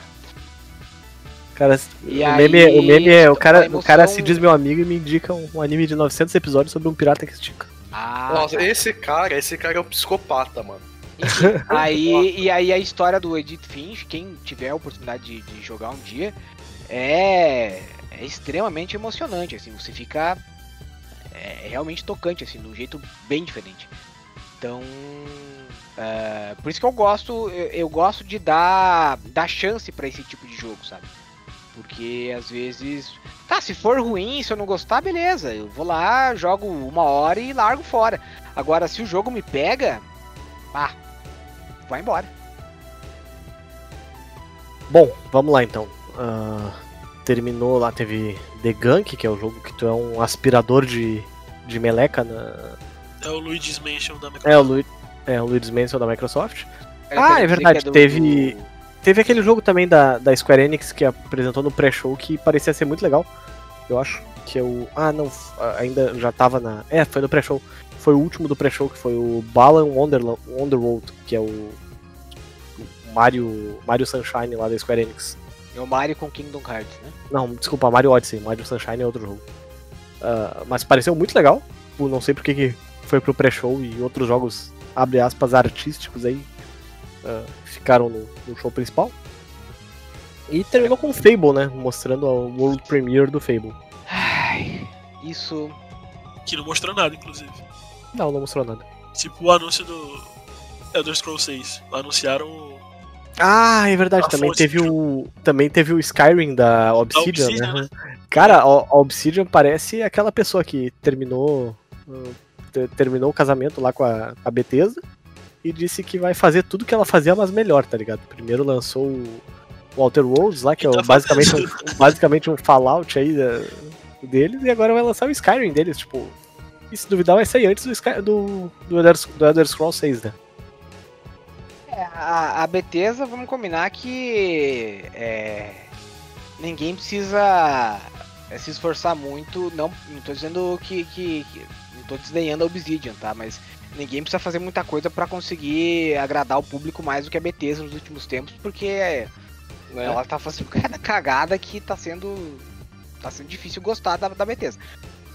Cara, E o, aí, meme, o meme é o cara, emoção- o cara se diz meu amigo e me indica um, um anime de 900 episódios sobre um pirata que estica. Ah, Nossa, tá. esse cara, esse cara é um psicopata, mano. Enfim, [laughs] aí, e aí a história do Edith Finch, quem tiver a oportunidade de, de jogar um dia, é, é extremamente emocionante, assim, você fica é, realmente tocante, assim, de um jeito bem diferente. Então, é, por isso que eu gosto, eu, eu gosto de dar, dar chance pra esse tipo de jogo, sabe? Porque às vezes, tá, se for ruim, se eu não gostar, beleza, eu vou lá, jogo uma hora e largo fora. Agora, se o jogo me pega, ah, vai embora. Bom, vamos lá então. Ah, terminou lá, teve The Gunk, que é o jogo que tu é um aspirador de, de meleca na. É o Luigi's Mansion da Microsoft. É o, Lu... é, o Luigi's Mansion da Microsoft. Eu Ah, é verdade, que do- teve- Teve aquele jogo também da, da Square Enix que apresentou no pré-show que parecia ser muito legal. Eu acho que é o. Ah, não, f- ainda já tava na. É, foi no pré-show. Foi o último do pré-show, que foi o Balan Wonderla- Wonderworld, que é o. o Mario, Mario Sunshine lá da Square Enix. É o Mario com Kingdom Hearts, né? Não, desculpa, Mario Odyssey. Mario Sunshine é outro jogo. Ah, mas pareceu muito legal. Tipo, Não sei porque que foi pro pré-show e outros jogos, abre aspas, artísticos aí ah, ficaram no, no show principal. E terminou com o Fable, né? Mostrando a World Premiere do Fable. Ai, isso. Que não mostrou nada, inclusive. Não, não mostrou nada. Tipo o anúncio do Elder Scrolls 6. Anunciaram o- Ah, é verdade. A Também fonte teve o. Também teve o Skyrim da Obsidian, Obsidian, né? Cara, a a Obsidian parece aquela pessoa que terminou. Te- terminou o casamento lá com a, a Bethesda. e disse que vai fazer tudo que ela fazia, mas melhor, tá ligado? Primeiro lançou o Walter Worlds lá, que é o- basicamente, um, [laughs] basicamente um Fallout aí da- deles, e agora vai lançar o Skyrim deles, tipo. E se duvidar, vai sair antes do, Sky, do, do, Elder, do Elder Scrolls 6, né? É, a, a Bethesda, vamos combinar que é, ninguém precisa é, se esforçar muito. Não, não tô dizendo que, que, que- tô desdenhando a Obsidian, tá? Mas ninguém precisa fazer muita coisa pra conseguir agradar o público mais do que a Bethesda nos últimos tempos, porque né? ela tá fazendo [laughs] cada cagada que tá sendo. tá sendo difícil gostar da, da Bethesda.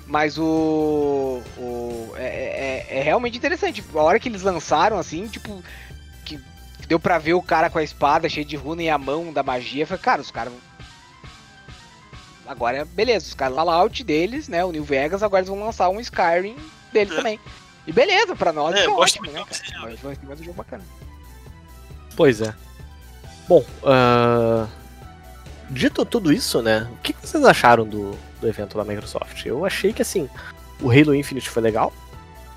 Mas o. o é, é- é realmente interessante. A hora que eles lançaram, assim, tipo. Que deu pra ver o cara com a espada cheia de runa e a mão da magia. Foi, cara, os caras. Agora, beleza, os caras Fallout deles, né? O New Vegas, agora eles vão lançar um Skyrim deles É. também. E beleza, pra nós É, é, eu gosto ótimo, muito né? Mas vai ser mais um jogo bacana. Pois é. Bom, ah, dito tudo isso, né? O que vocês acharam do, do evento da Microsoft? Eu achei que assim, o Halo Infinite foi legal,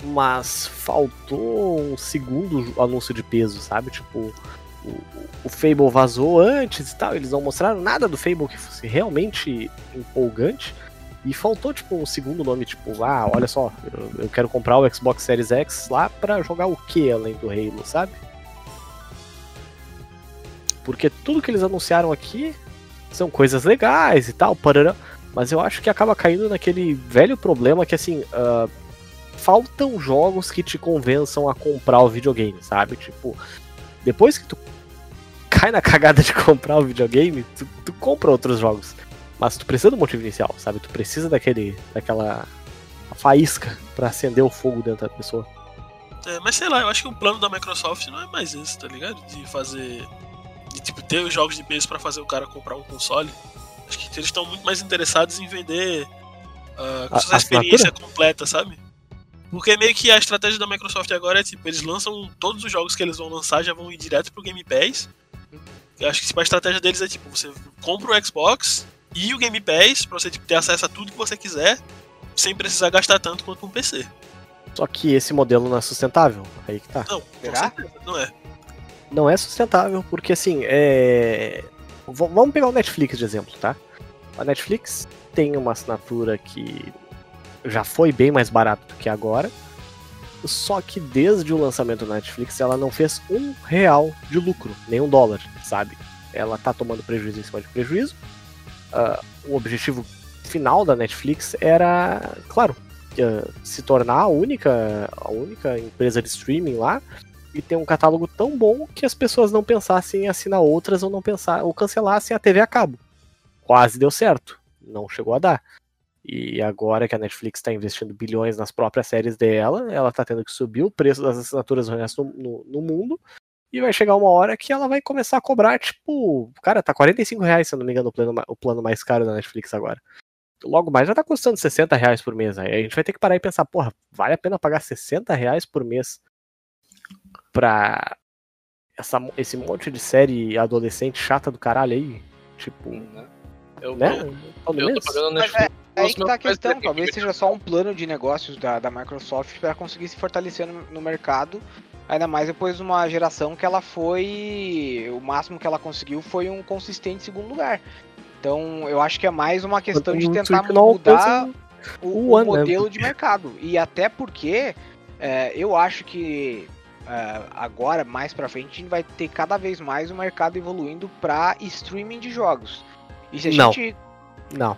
mas faltou um segundo anúncio de peso, sabe? Tipo, o, Fable vazou antes e tal, eles não mostraram nada do Fable que fosse realmente empolgante. E faltou, tipo, um segundo nome, tipo, ah, olha só, eu, eu quero comprar o Xbox Series X lá pra jogar o que além do Halo, sabe? Porque tudo que eles anunciaram aqui são coisas legais e tal, parará, mas eu acho que acaba caindo naquele velho problema que, assim, ah, faltam jogos que te convençam a comprar o videogame, sabe? Tipo, depois que tu cai na [laughs] cagada de comprar o videogame, tu, tu compra outros jogos. Mas tu precisa do motivo inicial, sabe? Tu precisa daquele, daquela faísca pra acender o fogo dentro da pessoa. É, mas sei lá, eu acho que o plano da Microsoft não é mais esse, tá ligado? De fazer. De tipo, ter os jogos de peso pra fazer o cara comprar um console. Acho que eles estão muito mais interessados em vender ah, A- essa experiência completa, sabe? Porque meio que a estratégia da Microsoft agora é tipo, eles lançam todos os jogos que eles vão lançar já vão ir direto pro Game Pass. Eu acho que tipo, a estratégia deles é tipo, você compra o Xbox e o Game Pass pra você tipo, ter acesso a tudo que você quiser, sem precisar gastar tanto quanto um PC. Só que esse modelo não é sustentável. Aí que tá. Não, com Será? certeza, não é. não é sustentável, porque assim, é. V- vamos pegar o Netflix de exemplo, tá? A Netflix tem uma assinatura que já foi bem mais barata do que agora. Só que desde o lançamento da Netflix ela não fez um real de lucro, nem um dólar, sabe? Ela tá tomando prejuízo em cima de prejuízo. Ah, o objetivo final da Netflix era, claro, ah, se tornar a única, a única empresa de streaming lá e ter um catálogo tão bom que as pessoas não pensassem em assinar outras ou não pensar ou cancelassem a TV a cabo. Quase deu certo, não chegou a dar. E agora que a Netflix está investindo bilhões nas próprias séries dela, ela está tendo que subir o preço das assinaturas no no, no- mundo. E vai chegar uma hora que ela vai começar a cobrar, tipo, cara, tá 45 reais, se eu não me engano, o plano, o plano mais caro da Netflix agora. Logo mais já tá custando 60 reais por mês. Aí a gente vai ter que parar e pensar, porra, vale a pena pagar 60 reais por mês pra essa, esse monte de série adolescente chata do caralho aí? Tipo, Né? Eu, né? eu, eu tô pagando Netflix. É aí Os que tá a questão, talvez seja só um plano de negócios da, da Microsoft para conseguir se fortalecer no, no mercado, ainda mais depois de uma geração que ela foi. O máximo que ela conseguiu foi um consistente segundo lugar. Então eu acho que é mais uma questão de tentar mudar o, o né? modelo de mercado. E até porque é, eu acho que é, agora, mais pra frente, a gente vai ter cada vez mais o mercado evoluindo pra streaming de jogos. E se a Não. gente Não,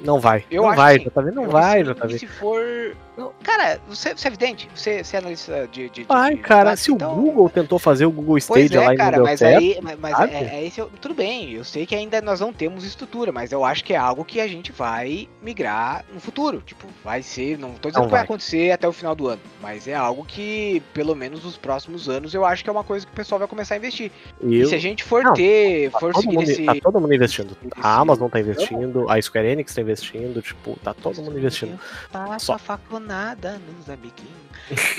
não vai. Eu não acho vai, que. JV, não Eu vai, JV. Se for. Cara, você, você é evidente? Você, você é analista de. de Vai, de- cara, de- se o então- Google tentou fazer o Google lá é, e não cara, deu mas certo, aí. Mas, é, é esse, o- tudo bem, eu sei que ainda nós não temos estrutura, mas eu acho que é algo que a gente vai migrar no futuro. Tipo, vai ser. Não tô dizendo Não que vai vai. acontecer até o final do ano, mas é algo que, pelo menos nos próximos anos, eu acho que é uma coisa que o pessoal vai começar a investir. E eu, se a gente for Não, ter. tá, for todo seguir mundo, esse. tá todo mundo investindo. esse- A Amazon tá investindo, a Square Enix tá investindo, tipo, tá todo mundo investindo. Passa Só. a faconada nos amiguinhos.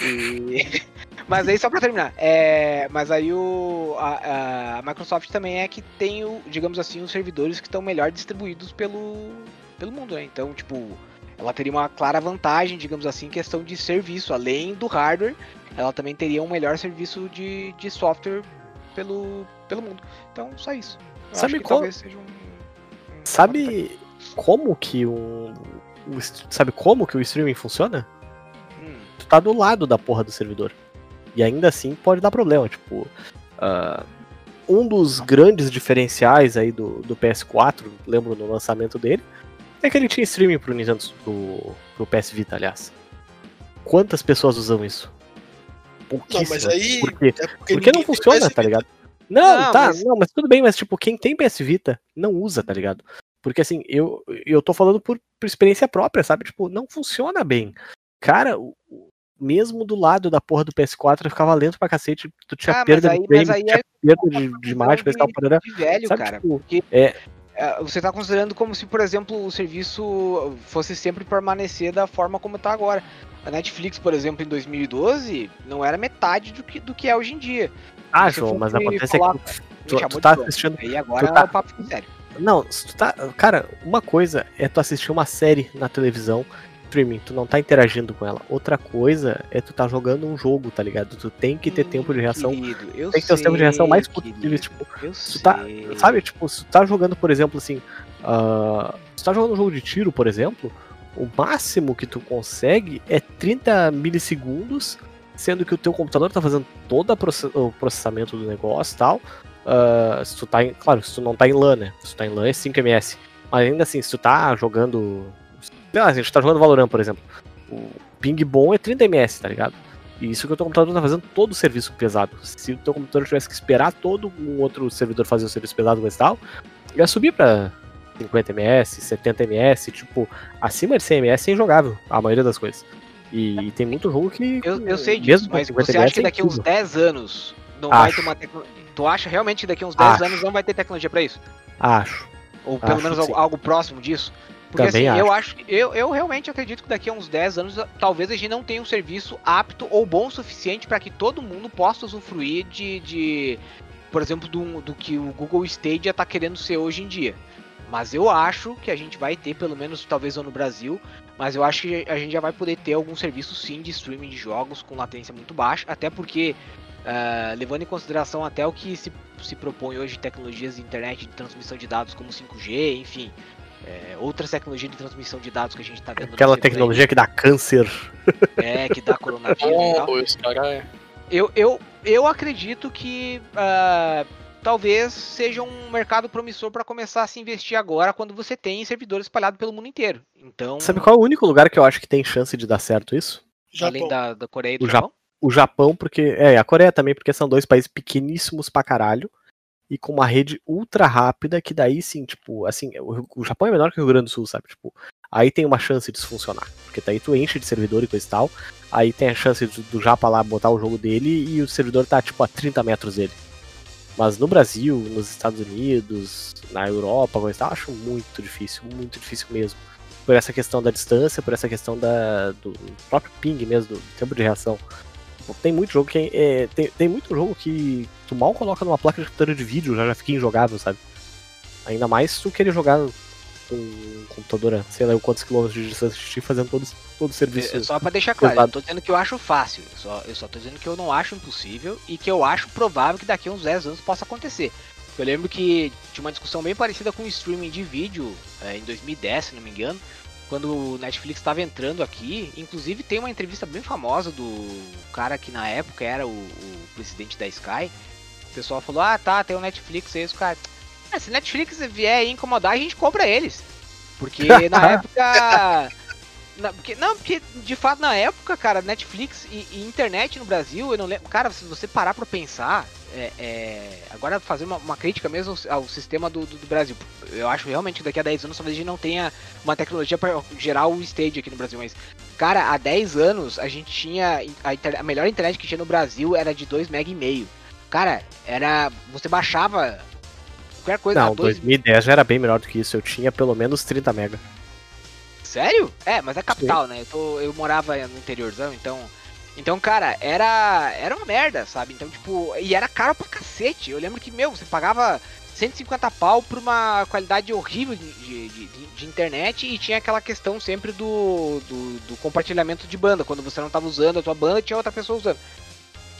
E- [laughs] mas aí, só pra terminar, é... mas aí o... a, a Microsoft também é que tem, o, digamos assim, os servidores que estão melhor distribuídos pelo, pelo mundo, né? Então, tipo, ela teria uma clara vantagem, digamos assim, em questão de serviço. Além do hardware, ela também teria um melhor serviço de, de software pelo, pelo mundo. Então, só isso. Eu Sabe acho que qual- talvez seja um. um- Sabe como que um. O Sabe como que o streaming funciona? Hum, Tu tá do lado da porra do servidor. E ainda assim pode dar problema. Tipo, ah, um dos grandes diferenciais aí do, do PS4, lembro no lançamento dele, é que ele tinha streaming pro Nintendo pro, pro PS Vita, aliás. Quantas pessoas usam isso? Não, Pouquíssimas. mas aí. Por quê? é porque, Porque não funciona, tá ligado? Não, Não, tá, mas- não, mas tudo bem, mas tipo, quem tem PS Vita não usa, tá ligado? Porque assim, eu, eu tô falando por, por experiência própria, sabe? Tipo, não funciona bem. Cara, mesmo do lado da porra do PS4 ficava lento pra cacete, tu tinha Ah, perda aí- de frame, aí tinha é perda de, de imagem, e tal, de- velho, Sabe, cara. tipo, porque é- é, você tá considerando como se, por exemplo, o serviço fosse sempre permanecer da forma como tá agora. A Netflix, por exemplo, em 2012, não era metade do que, do que é hoje em dia. Ah, João, mas acontece falar, é que Me tu, chamou tu tá assistindo. Aí agora tu tá- o papo sério. Não, se tu tá. Cara, uma coisa é tu assistir uma série na televisão, streaming, tu não tá interagindo com ela. Outra coisa é tu tá jogando um jogo, tá ligado? Tu tem que ter tempo de reação. Querido, eu Tem que ter os tempos de reação sei, mais possíveis, tipo, Eu tu tá- sei. Sabe, tipo, se tu tá jogando, por exemplo, assim. ah, se tu tá jogando um jogo de tiro, por exemplo, o máximo que tu consegue é 30 milissegundos, sendo que o teu computador tá fazendo todo o processamento do negócio e tal. Ah, se tu tá em, claro, se tu não tá em LAN, né? Se tu tá em LAN é 5 ms. Mas ainda assim, se tu tá jogando. Sei lá, a gente tá jogando Valorant, por exemplo. O ping bom é 30 ms, tá ligado? E isso que o teu computador tá fazendo todo o serviço pesado. Se o teu computador tivesse que esperar todo um outro servidor fazer o serviço pesado e tal, ia subir pra 50 ms, 70 ms, tipo, acima de 100 ms é injogável, a maioria das coisas. E, e tem muito jogo que. Eu, eu sei mesmo disso, com mas 50 você acha ms que é daqui uns incrível. 10 anos não vai Acho. ter uma tecnologia. Tu acha realmente que daqui a uns 10 Acho. anos não vai ter tecnologia pra isso? Acho. Ou pelo Acho menos algo, algo próximo disso? Porque Também assim, eu acho. Eu, eu realmente acredito que daqui a uns 10 anos, talvez a gente não tenha um serviço apto ou bom o suficiente para que todo mundo possa usufruir de. de por exemplo, do, do que o Google Stadia tá querendo ser hoje em dia. Mas eu acho que a gente vai ter, pelo menos talvez não no Brasil, mas eu acho que a gente já vai poder ter algum serviço sim de streaming de jogos com latência muito baixa, até porque, ah, levando em consideração até o que se, se propõe hoje de tecnologias de internet de transmissão de dados como 5G, enfim, é, outras tecnologias de transmissão de dados que a gente tá vendo. Aquela setor aí, tecnologia que dá câncer. É, que dá coronavírus e [laughs] tal. É. Eu, eu, eu acredito que ah, talvez seja um mercado promissor para começar a se investir agora quando você tem servidores espalhados pelo mundo inteiro. Então, Sabe qual é o único lugar que eu acho que tem chance de dar certo isso? além Japão. da, da Coreia e do O Japão? O Japão, porque. É, a Coreia também, porque são dois países pequeníssimos pra caralho. E com uma rede ultra rápida, que daí sim, tipo, assim, o, o Japão é menor que o Rio Grande do Sul, sabe? Tipo, aí tem uma chance disso funcionar. Porque daí tu enche de servidor e coisa e tal. Aí tem a chance do, do Japa lá botar o jogo dele e o servidor tá, tipo, a 30 metros dele. Mas no Brasil, nos Estados Unidos, na Europa, coisa e tal, acho muito difícil, muito difícil mesmo. Por essa questão da distância, por essa questão da, do próprio ping mesmo, do tempo de reação. Tem muito jogo que é, tem, tem muito jogo que tu mal coloca numa placa de computador de vídeo, já, já fica injogável, sabe? Ainda mais se tu querer jogar com um computador, sei lá, quantos quilômetros de distância de ti, fazendo todo, todo o serviço. É, Só pra deixar claro, eu tô dizendo que eu acho fácil, eu só, eu só tô dizendo que eu não acho impossível e que eu acho provável que daqui a uns 10 anos possa acontecer. Eu lembro que tinha uma discussão bem parecida com o streaming de vídeo é, em 2010, se não me engano, quando o Netflix estava entrando aqui. Inclusive tem uma entrevista bem famosa do cara que na época era o, o presidente da Sky. O pessoal falou: Ah, tá, tem o Netflix aí, os caras. "Ah, se Netflix vier incomodar, a gente compra eles. Porque [laughs] na época. na- porque, não, porque de fato na época, cara, Netflix e, e internet no Brasil, eu não lembro. Cara, se você parar pra pensar, é, é, agora fazer uma, uma crítica mesmo ao, sistema do, do, do Brasil. Eu acho realmente que daqui a 10 anos talvez a gente não tenha uma tecnologia pra gerar o stage aqui no Brasil, mas. Cara, há 10 anos a gente tinha. A, a melhor internet que tinha no Brasil era de 2 MB e meio. Cara, era. Você baixava qualquer coisa Não, a 2 2010 já era bem melhor do que isso. Eu tinha pelo menos 30 mega. Sério? É, mas é capital, né? Eu, tô, eu morava no interiorzão, então. Então, cara, era. Era uma merda, sabe? Então, tipo. E era caro pra cacete. Eu lembro que, meu, você pagava 150 pau por uma qualidade horrível de, de, de, de internet e tinha aquela questão sempre do, do, do, compartilhamento de banda. Quando você não tava usando a tua banda, tinha outra pessoa usando.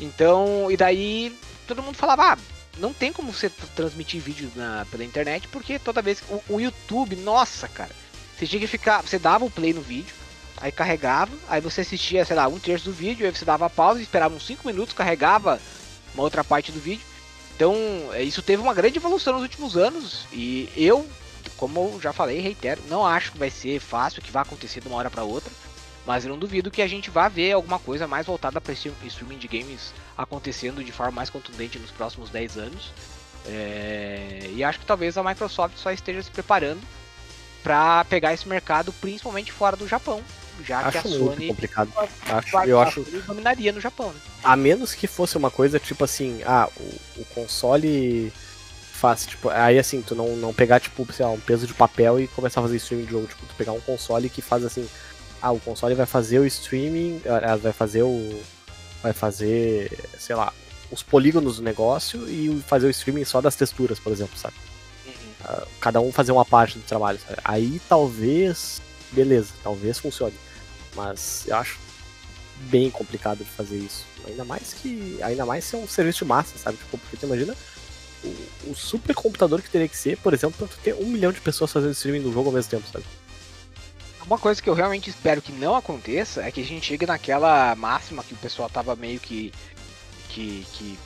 Então, e daí todo mundo falava, ah, não tem como você transmitir vídeo na, pela internet, porque toda vez. O, o YouTube, nossa, cara. Você tinha que ficar. Você dava o play no vídeo, aí carregava, aí você assistia, sei lá, um terço do vídeo, aí você dava pausa, esperava uns 5 minutos, carregava uma outra parte do vídeo. Então, é, isso teve uma grande evolução nos últimos anos. E eu, como eu já falei, reitero, não acho que vai ser fácil, que vai acontecer de uma hora para outra. Mas eu não duvido que a gente vá ver alguma coisa mais voltada para esse streaming de games acontecendo de forma mais contundente nos próximos 10 anos. É... E acho que talvez a Microsoft só esteja se preparando para pegar esse mercado, principalmente fora do Japão, já acho que a muito Sony complicado. Acho, eu a acho, Sony dominaria no Japão. Né? a menos que fosse uma coisa tipo assim, ah, o, o console faz, tipo, aí assim, tu não, não pegar, tipo, sei lá, um peso de papel e começar a fazer streaming de jogo, tipo, tu pegar um console que faz assim, ah, o console vai fazer o streaming, ah, vai fazer o. Vai fazer, sei lá, os polígonos do negócio e fazer o streaming só das texturas, por exemplo, sabe? Ah, cada um fazer uma parte do trabalho, sabe? Aí talvez, beleza, talvez funcione. Mas eu acho bem complicado de fazer isso. Ainda mais que. Ainda mais se é um serviço de massa, sabe? Tipo, porque tu imagina o, o super computador que teria que ser, por exemplo, pra tu ter um milhão de pessoas fazendo streaming do jogo ao mesmo tempo, sabe? Uma coisa que eu realmente espero que não aconteça é que a gente chegue naquela máxima que o pessoal tava meio que. que. que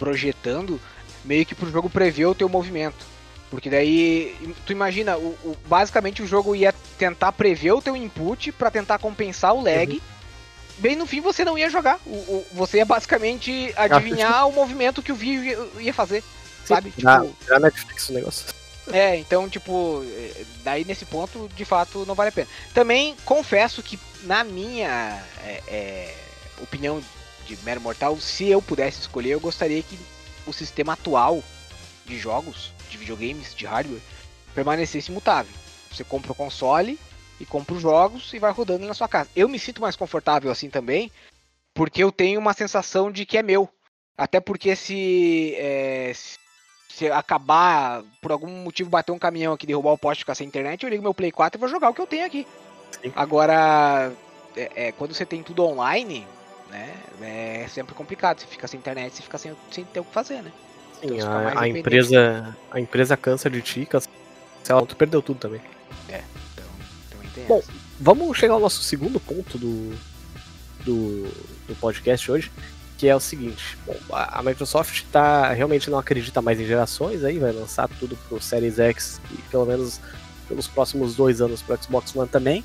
projetando, meio que pro jogo prever o teu movimento. Porque daí, tu imagina, o, o- basicamente o jogo ia tentar prever o teu input pra tentar compensar o lag. Bem no fim você não ia jogar. O, o- você ia basicamente adivinhar [laughs] o movimento que o vídeo ia, fazer. Sabe? Já, Tipo, já Netflix o negócio. é, então, tipo, é, daí nesse ponto, de fato, não vale a pena. Também confesso que, na minha é, é, opinião de mero mortal, se eu pudesse escolher, eu gostaria que o sistema atual de jogos, de videogames, de hardware, permanecesse imutável. Você compra o console e compra os jogos e vai rodando na sua casa. Eu me sinto mais confortável assim também, porque eu tenho uma sensação de que é meu. Até porque se, é, se acabar, por algum motivo, bater um caminhão aqui, derrubar o poste e ficar sem internet, eu ligo meu Play 4 e vou jogar o que eu tenho aqui. Sim. Agora, é, é, quando você tem tudo online, né, é sempre complicado. Você fica sem internet, você fica sem, sem ter o que fazer, né? Sim, Então, a, a empresa. A empresa cansa de ti, cansa. Se ela tu perdeu tudo também. Então, também tem Bom, essa. Vamos chegar ao nosso segundo ponto do, do, do podcast hoje, que é o seguinte: bom, a, a Microsoft tá, realmente não acredita mais em gerações, aí vai lançar tudo pro Series X e pelo menos pelos próximos dois anos pro Xbox One também,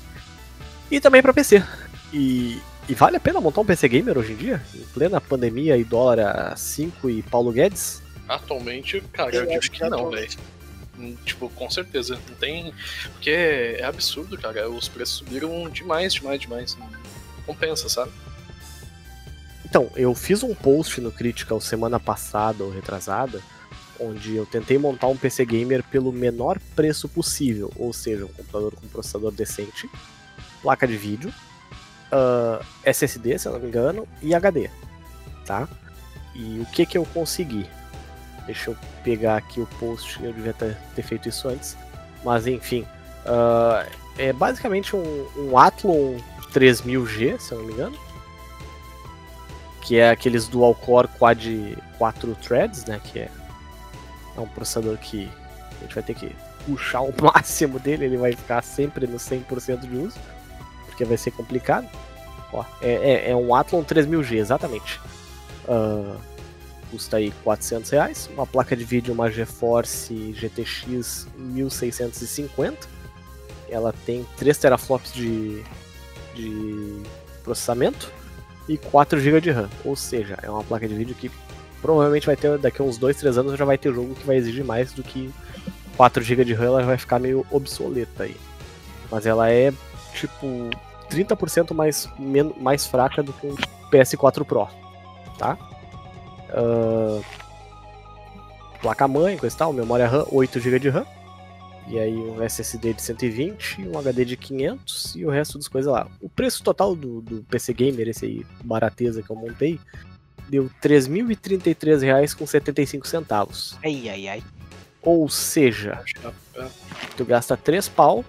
e também para PC. E, e vale a pena montar um PC gamer hoje em dia, em plena pandemia e dólar a 5 e Paulo Guedes? Atualmente, cara, Eu eu, digo acho que que não, velho. Hum, Tipo, com certeza. Não tem. Porque é absurdo, cara. Os preços subiram demais, demais, demais. Não compensa, sabe? Então, eu fiz um post no Critical semana passada ou retrasada, onde eu tentei montar um PC gamer pelo menor preço possível, ou seja, um computador com processador decente, placa de vídeo, ah, SSD, se eu não me engano, e HD, tá? E o que que eu consegui? Deixa eu pegar aqui o post, eu devia ter, feito isso antes, mas enfim, ah, é basicamente um, um Athlon 3000G, se eu não me engano, que é aqueles dual core quad 4 threads, né, que é, é um processador que a gente vai ter que puxar o [laughs] máximo dele, ele vai ficar sempre no 100% de uso, porque vai ser complicado. Ó, é, é, é um Athlon 3000G, exatamente. Ah, custa aí 400 reais. Uma placa de vídeo, uma GeForce GTX 1650. Ela tem 3 teraflops de, de processamento e 4 GB de RAM. Ou seja, é uma placa de vídeo que provavelmente vai ter daqui a uns 2, 3 anos já vai ter jogo que vai exigir mais do que 4 GB de RAM, ela vai ficar meio obsoleta aí. Mas ela é tipo 30% mais, men- mais fraca do que um PS4 Pro, tá? Ah, placa mãe, coisa e tal, memória RAM, 8 GB de RAM. E aí um SSD de 120, um HD de 500 e o resto das coisas lá. O preço total do, do PC Gamer, esse aí, barateza que eu montei, deu R$ 3.033,75 centavos. Ai, ai, ai. Ou seja, tu gasta 3 pau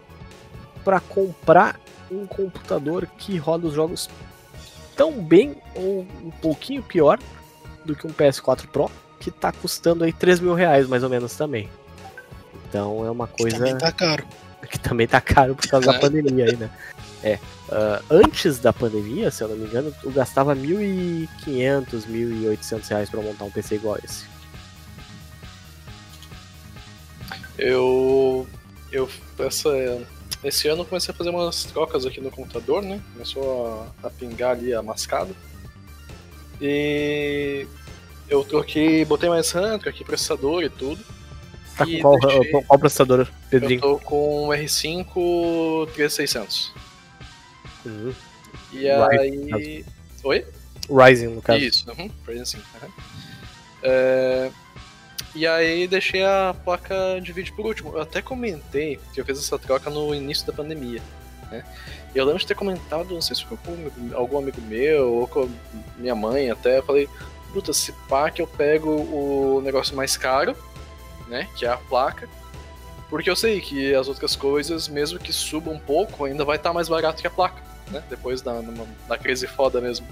pra comprar um computador que roda os jogos tão bem ou um pouquinho pior do que um PS4 Pro, que tá custando aí 3 mil reais mais ou menos também. Então é uma Que coisa também tá caro. que também tá caro por causa da [laughs] pandemia aí, né? É. ah, antes da pandemia, se eu não me engano, eu gastava 1.500, 1.800 reais pra montar um PC igual esse. Eu. Eu. Essa, esse ano eu comecei a fazer umas trocas aqui no computador, né? Começou a, a pingar ali a mascada. E. Eu troquei. Botei mais RAM, troquei processador e tudo. Tá com qual, deixei- qual- processador, Eu Pedrinho? tô com um R5 3600. Uhum. E Ryzen, aí. Oi? Ryzen, no caso. Isso, uhum, Ryzen 5. uhum. É, E aí deixei a placa de vídeo por último. Eu até comentei que eu fiz essa troca no início da pandemia. Né? Eu lembro de ter comentado, não sei se foi com algum amigo meu ou com minha mãe até, eu falei, puta, se pá que eu pego o negócio mais caro, né? Que é a placa. Porque eu sei que as outras coisas, mesmo que suba um pouco, ainda vai estar mais barato que a placa, né? Depois da, numa- da crise foda mesmo.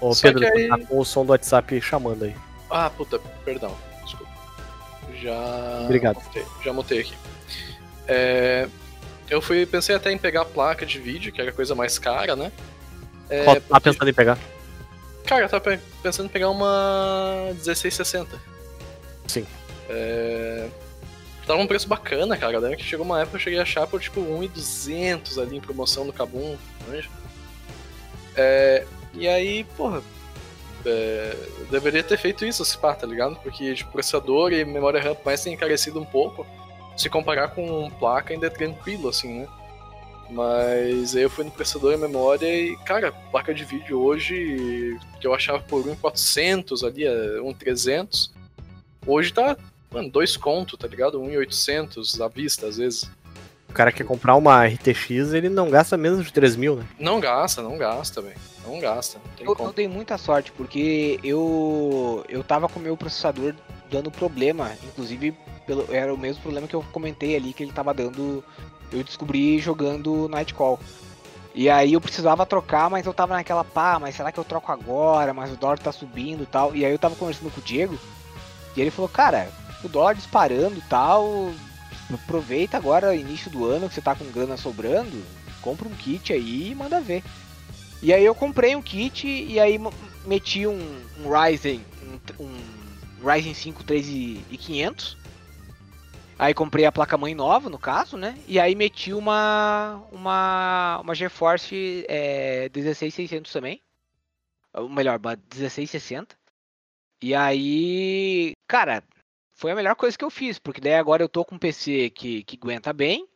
Ô, Só Pedro, tu aí- tá com o som do WhatsApp chamando aí. Ah, puta, perdão. Desculpa. Já. Obrigado. mutei, já mutei aqui. É, eu fui, pensei até em pegar a placa de vídeo, que era a coisa mais cara, né? É, Qual tá porque- pensando em pegar? Cara, eu tava pe- pensando em pegar uma 1660. Sim. É, Tava um preço bacana, cara. Eu lembro que chegou uma época eu cheguei a achar por tipo 1,200 ali em promoção no Kabum, manja? É, e aí, porra, é, eu deveria ter feito isso, se pá, tá ligado? Porque tipo, processador e memória RAM mais tem encarecido um pouco. Se comparar com placa ainda é tranquilo, assim, né? Mas aí eu fui no processador e memória e, cara, placa de vídeo hoje, que eu achava por 1,400 ali, é, 1,300, hoje tá, mano, dois conto, tá ligado? 1,800 à vista, às vezes. O cara quer comprar uma RTX, ele não gasta menos de 3 mil, né? Não gasta, não gasta, velho. Não gasta, não tem Eu, eu dei muita sorte, porque eu eu tava com o meu processador dando problema, inclusive pelo, era o mesmo problema que eu comentei ali que ele tava dando, eu descobri jogando Nightcall. E aí eu precisava trocar, mas eu tava naquela pá, mas será que eu troco agora? Mas o dólar tá subindo e tal. E aí eu tava conversando com o Diego, e ele falou, cara, o dólar disparando e tal, aproveita agora início do ano que você tá com grana sobrando, compra um kit aí e manda ver. E aí eu comprei um kit e aí meti um, um Ryzen, um, um Ryzen 5 3500. Aí comprei a placa mãe nova, no caso, né? E aí meti uma uma uma GeForce é, 16600 também. Ou melhor, uma 1660. E aí, cara, foi a melhor coisa que eu fiz, porque daí agora eu tô com um PC que, que aguenta bem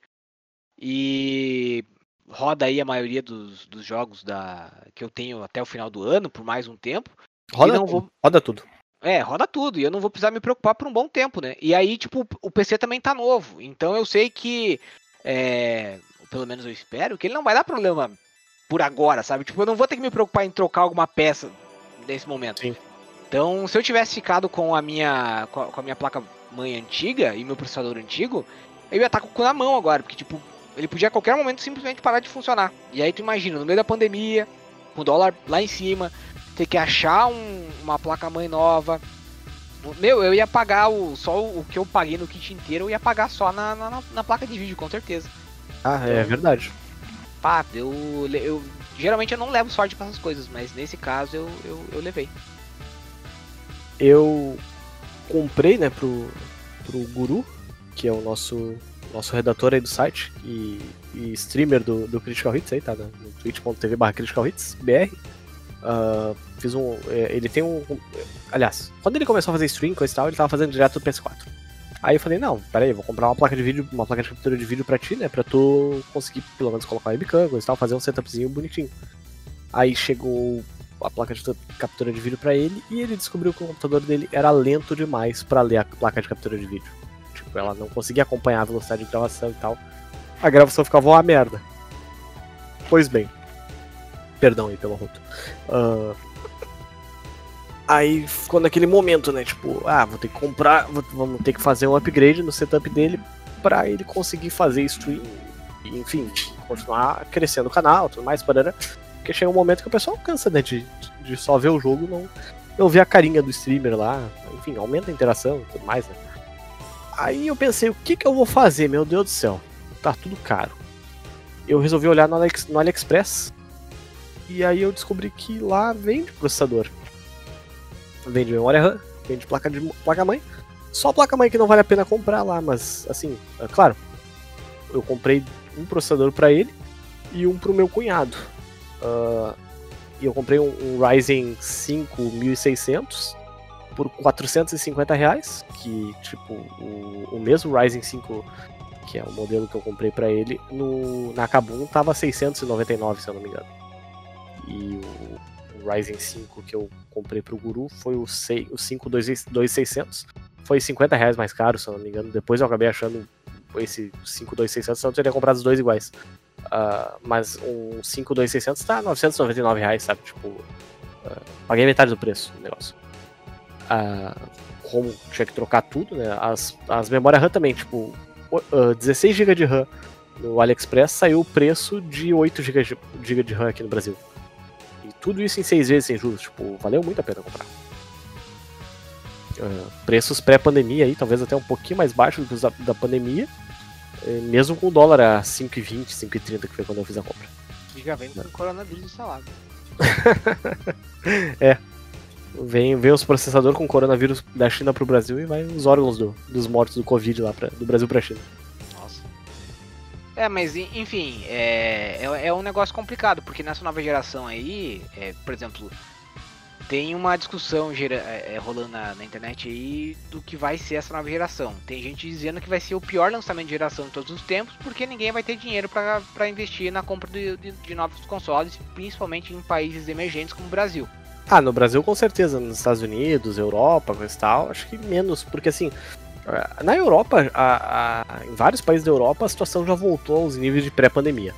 e roda aí a maioria dos, dos jogos da que eu tenho até o final do ano, por mais um tempo. Roda, vou, roda tudo. É, roda tudo, e eu não vou precisar me preocupar por um bom tempo, né? E aí, tipo, o PC também tá novo, então eu sei que, é, pelo menos eu espero, que ele não vai dar problema por agora, sabe? Tipo, eu não vou ter que me preocupar em trocar alguma peça nesse momento. Sim. Então, se eu tivesse ficado com a minha com a, com a minha placa mãe antiga e meu processador antigo, eu ia estar com o cu na mão agora, porque, tipo, ele podia a qualquer momento simplesmente parar de funcionar. E aí tu imagina, no meio da pandemia, com o dólar lá em cima, ter que achar um- uma placa mãe nova. Meu, eu ia pagar o, só o que eu paguei no kit inteiro, eu ia pagar só na, na, na placa de vídeo, com certeza. Ah, é verdade. Pá, eu, eu geralmente eu não levo sorte pra essas coisas, mas nesse caso eu, eu, eu levei. Eu comprei, né, pro, pro Guru, que é o nosso, nosso redator aí do site e, e streamer do, do Critical Hits aí, tá? né, No twitch.tv barra Critical Hits, BR. Ah, fiz um. é, Ele tem um. um- Aliás, quando ele começou a fazer stream com esse tal, ele tava fazendo direto do PS4. Aí eu falei, não, peraí, vou comprar uma placa de vídeo, uma placa de captura de vídeo pra ti, né? Pra tu conseguir pelo menos colocar webcam, e tal, fazer um setupzinho bonitinho. Aí chegou a placa de captura de vídeo pra ele e ele descobriu que o computador dele era lento demais pra ler a placa de captura de vídeo. Tipo, ela não conseguia acompanhar a velocidade de gravação e tal. A gravação ficava uma merda. Pois bem. Perdão aí pelo roto. Ah, Aí ficou naquele momento, né? Tipo, ah, vou ter que comprar, vou- vamos ter que fazer um upgrade no setup dele pra ele conseguir fazer stream enfim, continuar crescendo o canal, tudo mais, parará. Porque chega um momento que o pessoal cansa, né? De, de só ver o jogo, não, não ver a carinha do streamer lá, enfim, aumenta a interação e tudo mais, né? Aí eu pensei, o que que eu vou fazer, meu Deus do céu? Tá tudo caro. Eu resolvi olhar no, no AliExpress e aí eu descobri que lá vende processador. Vende memória RAM, vende placa de placa mãe. Só placa mãe que não vale a pena comprar lá, mas assim, é claro, eu comprei um processador pra ele e um pro meu cunhado. Ah, e eu comprei um, um Ryzen 5 1600 por 450 reais, que tipo o, o mesmo Ryzen 5 que é o modelo que eu comprei pra ele no na Kabum tava 699 se eu não me engano. E o, o Ryzen 5 que eu comprei pro Guru foi o, 6, o 5 2600. Foi 50 reais mais caro, se eu não me engano. Depois eu acabei achando esse 5 2600, senão eu teria comprado os dois iguais. Ah, mas um 5 2600 tá 999 reais, sabe? Tipo, ah, paguei metade do preço do negócio. Ah, como tinha que trocar tudo, né? As, as memórias RAM também, tipo, ah, 16 GB de RAM no AliExpress saiu o preço de 8 GB de, GB de RAM aqui no Brasil. Tudo isso em 6 vezes sem juros, tipo, valeu muito a pena comprar. Ah, preços pré-pandemia aí, talvez até um pouquinho mais baixos do que os da, da pandemia, eh, mesmo com o dólar a 5,20, 5,30 que foi quando eu fiz a compra. E já vem com o coronavírus instalado. [laughs] Vem, vem os processadores com coronavírus da China pro Brasil e vai os órgãos do- dos mortos do Covid lá pra, do Brasil pra China. É, mas en- enfim, é, é, é um negócio complicado, porque nessa nova geração aí, é, por exemplo, tem uma discussão gera, é, é, rolando na, na internet aí do que vai ser essa nova geração. Tem gente dizendo que vai ser o pior lançamento de geração de todos os tempos, porque ninguém vai ter dinheiro pra investir na compra de, de, de novos consoles, principalmente em países emergentes como o Brasil. Ah, no Brasil com certeza, nos Estados Unidos, Europa, coisa tal, acho que menos, porque assim, na Europa, a- a- em vários países da Europa, a situação já voltou aos níveis de pré-pandemia.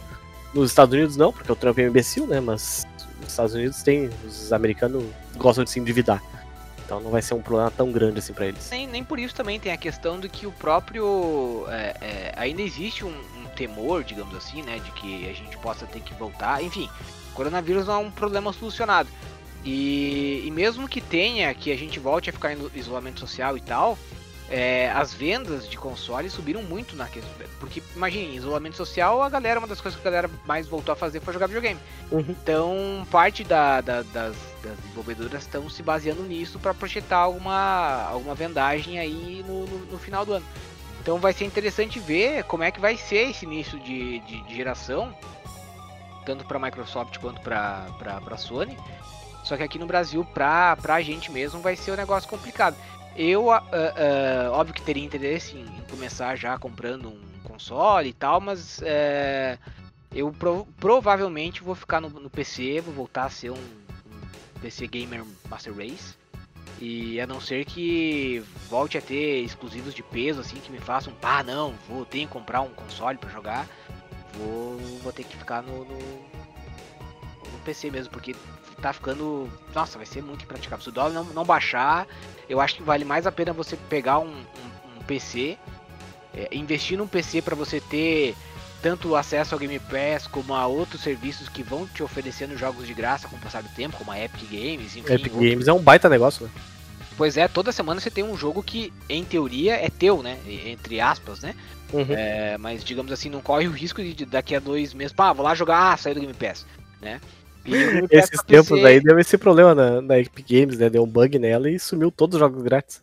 Nos Estados Unidos não, porque o Trump é imbecil, né, mas nos Estados Unidos tem, os americanos gostam de se endividar. Então não vai ser um problema tão grande assim pra eles. Nem, nem por isso também tem a questão de que o próprio. é, é, ainda existe um, um temor, digamos assim, né? De que a gente possa ter que voltar. Enfim, o coronavírus não é um problema solucionado. E, e mesmo que tenha, que a gente volte a ficar em isolamento social e tal, é, as vendas de consoles subiram muito na questão. Porque, imagine, isolamento social, a galera, uma das coisas que a galera mais voltou a fazer foi jogar videogame. Uhum. Então, parte da- da- das, das desenvolvedoras estão se baseando nisso para projetar alguma, alguma vendagem aí no, no, no final do ano. Então vai ser interessante ver como é que vai ser esse início de, de, de geração, tanto para Microsoft quanto para a Sony. Só que aqui no Brasil, pra, pra gente mesmo, vai ser um negócio complicado. Eu, ah, ah, óbvio que teria interesse em, em começar já comprando um console e tal, mas é, eu pro- provavelmente vou ficar no, no PC, vou voltar a ser um, um PC Gamer Master Race. E a não ser que volte a ter exclusivos de peso, assim, que me façam, pá, não, vou ter que comprar um console pra jogar, vou, vou ter que ficar no, no, no PC mesmo, porque tá ficando. Nossa, vai ser muito impraticável. Se o dólar não, não baixar, eu acho que vale mais a pena você pegar um, um- um PC, é, investir num PC para você ter tanto acesso ao Game Pass como a outros serviços que vão te oferecendo jogos de graça com o passar do tempo, como a Epic Games, enfim. Epic outros- Games é um baita negócio, né? Pois é, toda semana você tem um jogo que, em teoria, é teu, né? Entre aspas, né? Uhum. É, mas, digamos assim, não corre o risco de, de daqui a dois meses, pá, vou lá jogar, ah, sair do Game Pass, né? Esses tempos PC aí deu esse problema na, na Epic Games, né? Deu um bug nela e sumiu todos os jogos grátis.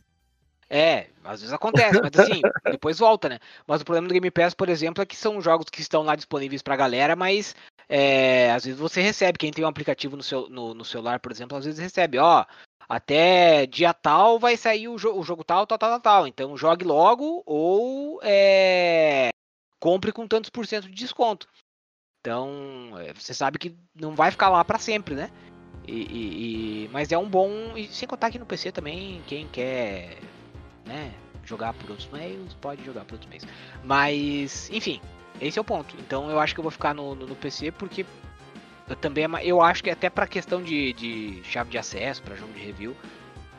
É, às vezes acontece, mas assim, [laughs] depois volta, né? Mas o problema do Game Pass, por exemplo, é que são jogos que estão lá disponíveis pra galera, mas é, às vezes você recebe, quem tem um aplicativo no, seu, no, no celular, por exemplo, às vezes recebe, ó, até dia tal vai sair o, jo o jogo tal, tal, tal, tal, tal. Então jogue logo ou é, compre com tantos por cento de desconto. Então, é, você sabe que não vai ficar lá pra sempre, né? E, e- e- mas é um bom. E sem contar que no PC também, quem quer né, jogar por outros meios, pode jogar por outros meios. Mas, enfim, esse é o ponto. Então eu acho que eu vou ficar no, no, no PC porque eu também é eu acho que até pra questão de, de chave de acesso, pra jogo de review,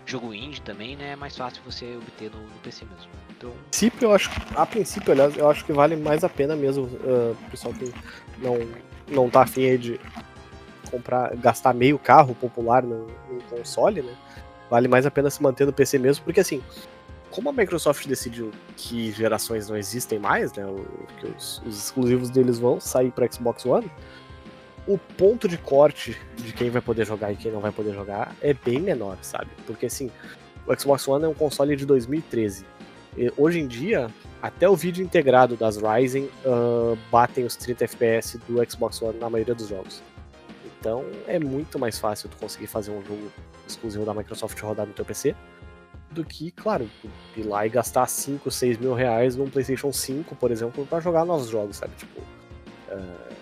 jogo indie também, né? É mais fácil você obter no, no PC mesmo. Então, princípio, eu acho, a princípio, aliás, eu acho que vale mais a pena mesmo ah, o pessoal que não, não tá afim aí de comprar, gastar meio carro popular no, no console, né? Vale mais a pena se manter no PC mesmo, porque assim, como a Microsoft decidiu que gerações não existem mais, né? Que os, os exclusivos deles vão sair para Xbox One, o ponto de corte de quem vai poder jogar e quem não vai poder jogar é bem menor, sabe? Porque assim, o Xbox One é um console de 2013. E hoje em dia, até o vídeo integrado das Ryzen ah, batem os 30 FPS do Xbox One na maioria dos jogos. Então é muito mais fácil tu conseguir fazer um jogo exclusivo da Microsoft rodar no teu PC do que, claro, ir lá e gastar 5, 6 mil reais num PlayStation 5, por exemplo, para jogar novos jogos, sabe? Tipo, ah,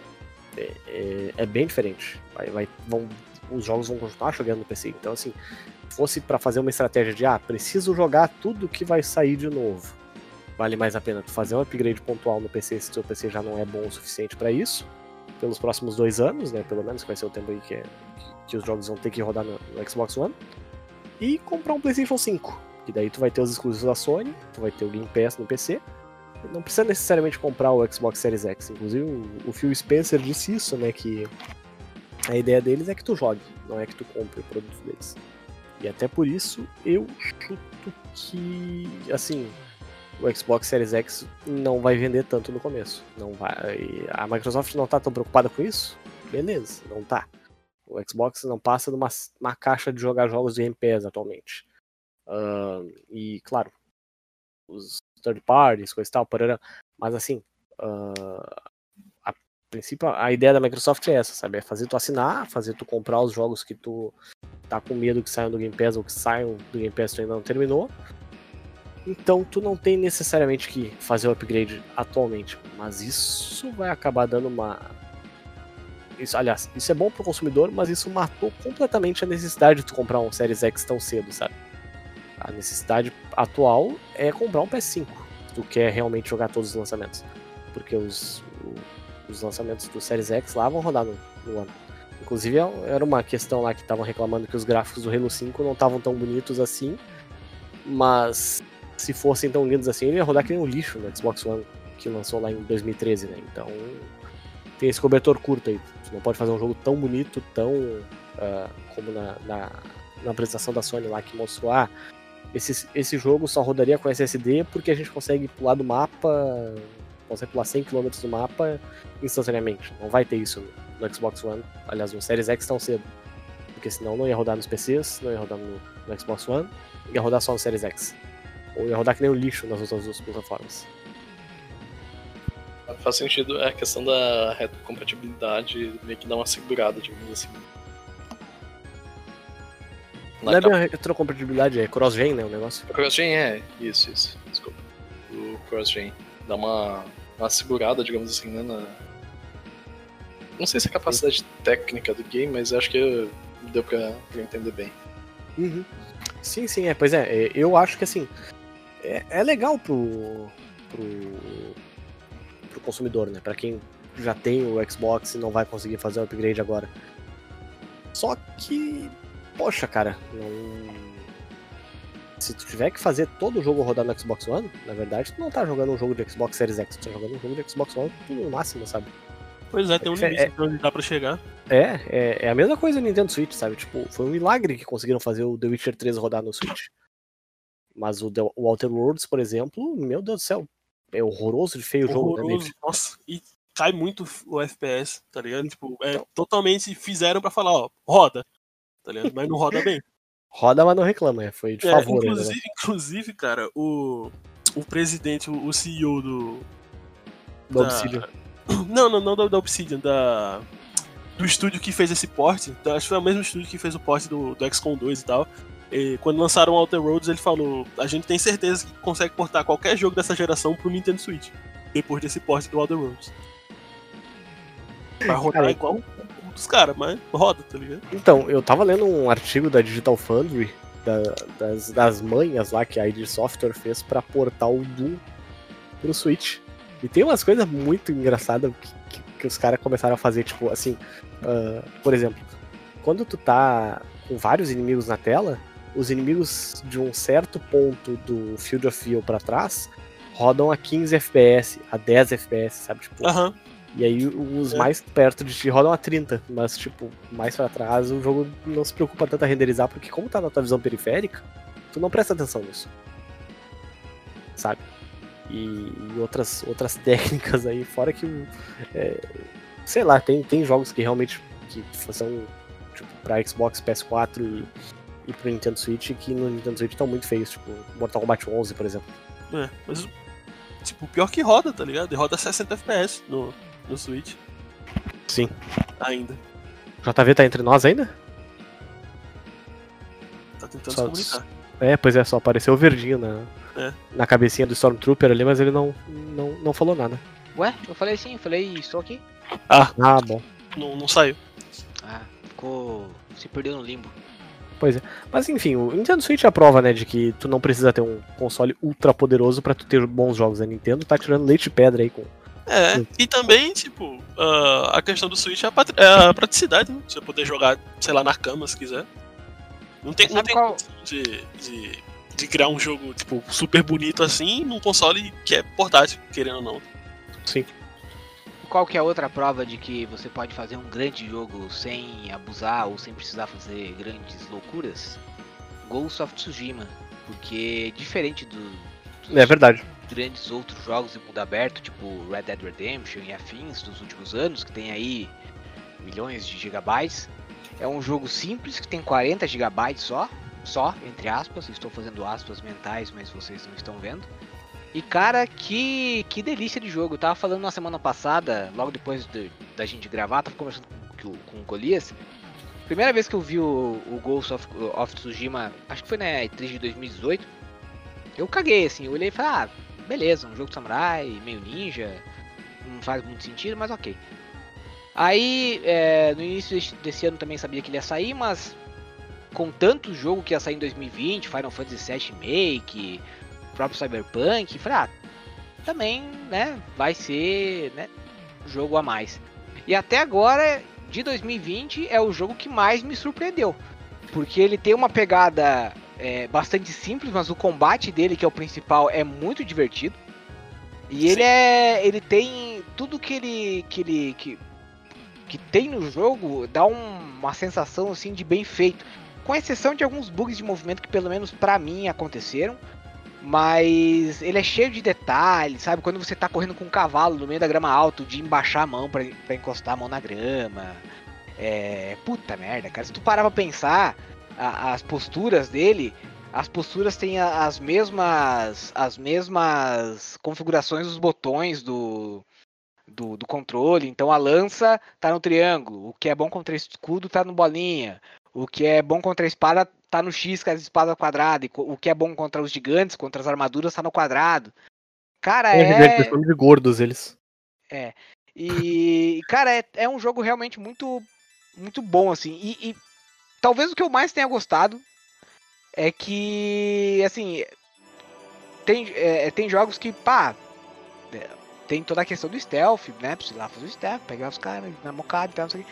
é, é- é bem diferente. Vai, vai- vão, os jogos vão continuar jogando no PC. Então, assim, fosse para fazer uma estratégia de, ah, preciso jogar tudo que vai sair de novo. Vale mais a pena fazer um upgrade pontual no PC se o seu PC já não é bom o suficiente para isso, pelos próximos dois anos, né? Pelo menos que vai ser o tempo aí que, é- que os jogos vão ter que rodar no, no Xbox One. E comprar um PlayStation 5. Que daí tu vai ter os exclusivos da Sony, tu vai ter o Game Pass no PC. Não precisa necessariamente comprar o Xbox Series X. Inclusive o, Phil Spencer disse isso, né? Que a ideia deles é que tu jogue, não é que tu compre o produto deles. E até por isso eu chuto que, assim, o Xbox Series X não vai vender tanto no começo. Não vai. A Microsoft não tá tão preocupada com isso? Beleza, não tá. O Xbox não passa de uma, caixa de jogar jogos de Pass atualmente. Ahn, e, claro, os third parties, coisa e tal, parará. mas assim, ah, a princípio, a ideia da Microsoft é essa, sabe? É fazer tu assinar, fazer tu comprar os jogos que tu tá com medo que saiam do Game Pass ou que saiam do Game Pass tu ainda não terminou. Então tu não tem necessariamente que fazer o upgrade atualmente, mas isso vai acabar dando uma. Isso, aliás, isso é bom pro consumidor, mas isso matou completamente a necessidade de tu comprar um Series X tão cedo, sabe? A necessidade atual é comprar um PS5, se tu quer realmente jogar todos os lançamentos. Porque os, os lançamentos do Series X lá vão rodar no, no ano. Inclusive, é- era uma questão lá que estavam reclamando que os gráficos do Halo 5 não estavam tão bonitos assim, mas se fossem tão lindos assim, ele ia rodar que nem um lixo no Xbox One que lançou lá em 2013, né? Então tem esse cobertor curto aí. Você não pode fazer um jogo tão bonito, tão ah, como na, na, na apresentação da Sony lá que mostrou, ah, esse, esse jogo só rodaria com SSD porque a gente consegue pular do mapa, consegue pular 100 km do mapa instantaneamente. Não vai ter isso no, Xbox One, aliás, no Series X tão cedo. Porque senão não ia rodar nos PCs, não ia rodar no, no Xbox One, ia rodar só no Series X. Ou ia rodar que nem o lixo nas outras duas plataformas. Faz sentido. É a questão da retrocompatibilidade meio que dá uma segurada, digamos assim. Não é bem a retrocompatibilidade, é cross-gen, né, o negócio. O CrossGen é, isso, isso, desculpa. O CrossGen dá uma, uma segurada, digamos assim, né, na... Não sei se é a capacidade técnica do game, mas acho que deu pra, pra entender bem. Uhum. Sim, sim, é. Pois é, é, eu acho que assim. É, é legal pro, pro. pro consumidor, né? Pra quem já tem o Xbox e não vai conseguir fazer o upgrade agora. Só que. Poxa, cara, não. Se tu tiver que fazer todo o jogo rodar no Xbox One, na verdade, tu não tá jogando um jogo de Xbox Series X, tu tá jogando um jogo de Xbox One no máximo, sabe? Pois é, tem um É, limite é- pra onde dá pra chegar. É, é, é a mesma coisa no Nintendo Switch, sabe? Tipo, foi um milagre que conseguiram fazer o The Witcher 3 rodar no Switch. Mas o, The, o Outer Worlds, por exemplo, meu Deus do céu, é horroroso de feio o jogo, né, Horroroso. Nossa, e cai muito o FPS, tá ligado? Tipo, é, Então. totalmente fizeram pra falar, ó, roda, tá ligado? Mas não roda bem. Roda, mas não reclama, é, foi de É, favor. né? inclusive, inclusive, cara, o, o presidente, o, CEO do. Da- Obsidian. [coughs] Não, não, não da, da Obsidian, da. Do estúdio que fez esse porte. Então, acho que foi o mesmo estúdio que fez o porte do, do XCOM 2 e tal. E quando lançaram o Outer Roads, ele falou: A gente tem certeza que consegue portar qualquer jogo dessa geração pro Nintendo Switch. Depois desse porte do Outer Roads. Vai rodar Cara, igual dos caras, mas roda, tá ligado? Então, eu tava lendo um artigo da Digital Foundry, da- das, das manhas lá que a ID Software fez pra portar o Doom pro Switch. E tem umas coisas muito engraçadas que, que que os caras começaram a fazer, tipo, assim, ah, por exemplo, quando tu tá com vários inimigos na tela, os inimigos de um certo ponto do Field of View pra trás rodam a 15 FPS, a 10 FPS, sabe? Tipo, Aham. E aí os É. mais perto de ti rodam a 30, mas tipo, mais pra trás o jogo não se preocupa tanto a renderizar, porque como tá na tua visão periférica, tu não presta atenção nisso. Sabe? E, e outras, outras [laughs] técnicas aí, fora que é, sei lá, tem, tem jogos que realmente que são tipo, pra Xbox, PS4 e, e pro Nintendo Switch que no Nintendo Switch estão muito feios, tipo Mortal Kombat 11, por exemplo. É, mas, tipo, pior que roda, tá ligado? E roda 60 FPS no, no Switch. Sim. Ainda. JV tá entre nós ainda? Tá tentando Só- se comunicar. É, pois é, só apareceu o verdinho na, É. na cabecinha do Stormtrooper ali, mas ele não, não, não falou nada. Ué, eu falei sim, eu falei, estou aqui. Ah, bom. Não, não saiu. Ah, ficou. se perdeu no limbo. Mas enfim, o Nintendo Switch é a prova, né, de que tu não precisa ter um console ultra poderoso pra tu ter bons jogos. A Nintendo tá tirando leite de pedra aí com. É, e também, tipo, ah, a questão do Switch é a, é a praticidade, né? Você poder jogar, sei lá, na cama se quiser. Não tem, não tem qual- condição de, de, de criar um jogo, tipo, super bonito assim num console que é portátil, querendo ou não. Sim. Qual que é a outra prova de que você pode fazer um grande jogo sem abusar ou sem precisar fazer grandes loucuras? Ghost of Tsushima. Porque diferente do, dos É verdade. Grandes outros jogos de mundo aberto, tipo Red Dead Redemption e afins dos últimos anos, que tem aí milhões de gigabytes, é um jogo simples que tem 40 gigabytes só, só, entre aspas, estou fazendo aspas mentais, mas vocês não estão vendo. E cara, que, que delícia de jogo. Eu tava falando na semana passada, logo depois de- da gente gravar, tava conversando com, com o Golias. Primeira vez que eu vi o, o Ghost of, of Tsushima, acho que foi na E3 de 2018. Eu caguei assim, eu olhei e falei, ah, beleza, um jogo de samurai, meio ninja, não faz muito sentido, mas ok. Aí, é, no início desse, ano também sabia que ele ia sair, mas com tanto jogo que ia sair em 2020, Final Fantasy VII Remake, o próprio Cyberpunk, falei, ah, também, né, vai ser, né, jogo a mais. E até agora, de 2020, é o jogo que mais me surpreendeu. Porque ele tem uma pegada é, bastante simples, mas o combate dele, que é o principal, é muito divertido. E ele Sim. é. Ele tem. Tudo que ele. que ele. que, que tem no jogo dá um- uma sensação assim de bem feito. Com exceção de alguns bugs de movimento que pelo menos pra mim aconteceram. Mas ele é cheio de detalhes, sabe? Quando você tá correndo com um cavalo no meio da grama alto, de embaixar a mão pra encostar a mão na grama. É. Puta merda, cara. Se tu parar pra pensar, a- as posturas dele, as posturas têm as mesmas. as mesmas configurações dos botões do. Do, do controle, então a lança tá no triângulo, o que é bom contra escudo tá no bolinha, o que é bom contra a espada tá no X, que é a espada quadrada, e o que é bom contra os gigantes, contra as armaduras tá no quadrado. Cara, É, é. eles chamam de gordos eles. E, cara, é, é um jogo realmente muito, muito bom, assim. E, e talvez o que eu mais tenha gostado é que, assim, tem, é, tem jogos que, pá, é, tem toda a questão do stealth, né? Precisa lá fazer o stealth, pegar os caras na mocada e tal, não sei o quê.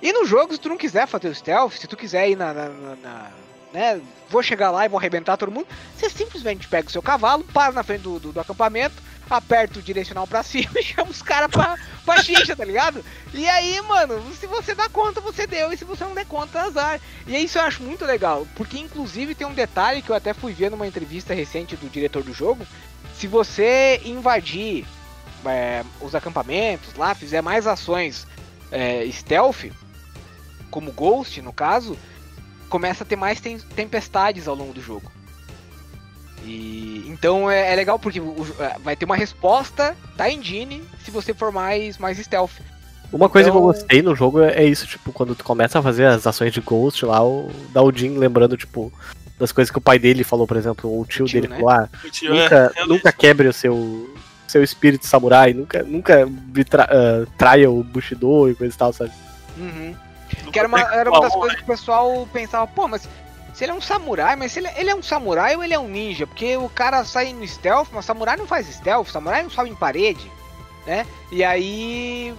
E no jogo, se tu não quiser fazer o stealth, se tu quiser ir na, na- na- na- né, vou chegar lá e vou arrebentar todo mundo, você simplesmente pega o seu cavalo, para na frente do, do, do acampamento, aperta o direcional pra cima e [laughs] chama os caras pra, pra xixa, tá ligado? E aí, mano, se você dá conta, você deu, e se você não der conta, azar. E isso eu acho muito legal, porque inclusive tem um detalhe que eu até fui ver numa entrevista recente do diretor do jogo. Se você invadir é, os acampamentos lá, fizer mais ações é, stealth, como Ghost no caso, começa a ter mais tem- tempestades ao longo do jogo. E então é, é legal porque o- é, vai ter uma resposta da engine se você for mais mais stealth. Uma coisa que eu Então- gostei no jogo é é isso, tipo, quando tu começa a fazer as ações de Ghost lá, o Jin lembrando, tipo, das coisas que o pai dele falou, por exemplo, ou o tio, tio, dele né? falou, ah, tio é- nunca, realmente, nunca quebre o seu, seu espírito samurai, nunca, nunca tra- ah, traia o Bushido e coisa e tal, sabe? Uhum. Que era uma, era uma das coisas que o pessoal pensava, pô, mas se ele é um samurai, mas ele, ele é um samurai ou ele é um ninja? Porque o cara sai no stealth, mas samurai não faz stealth, samurai não sobe em parede, né? E aí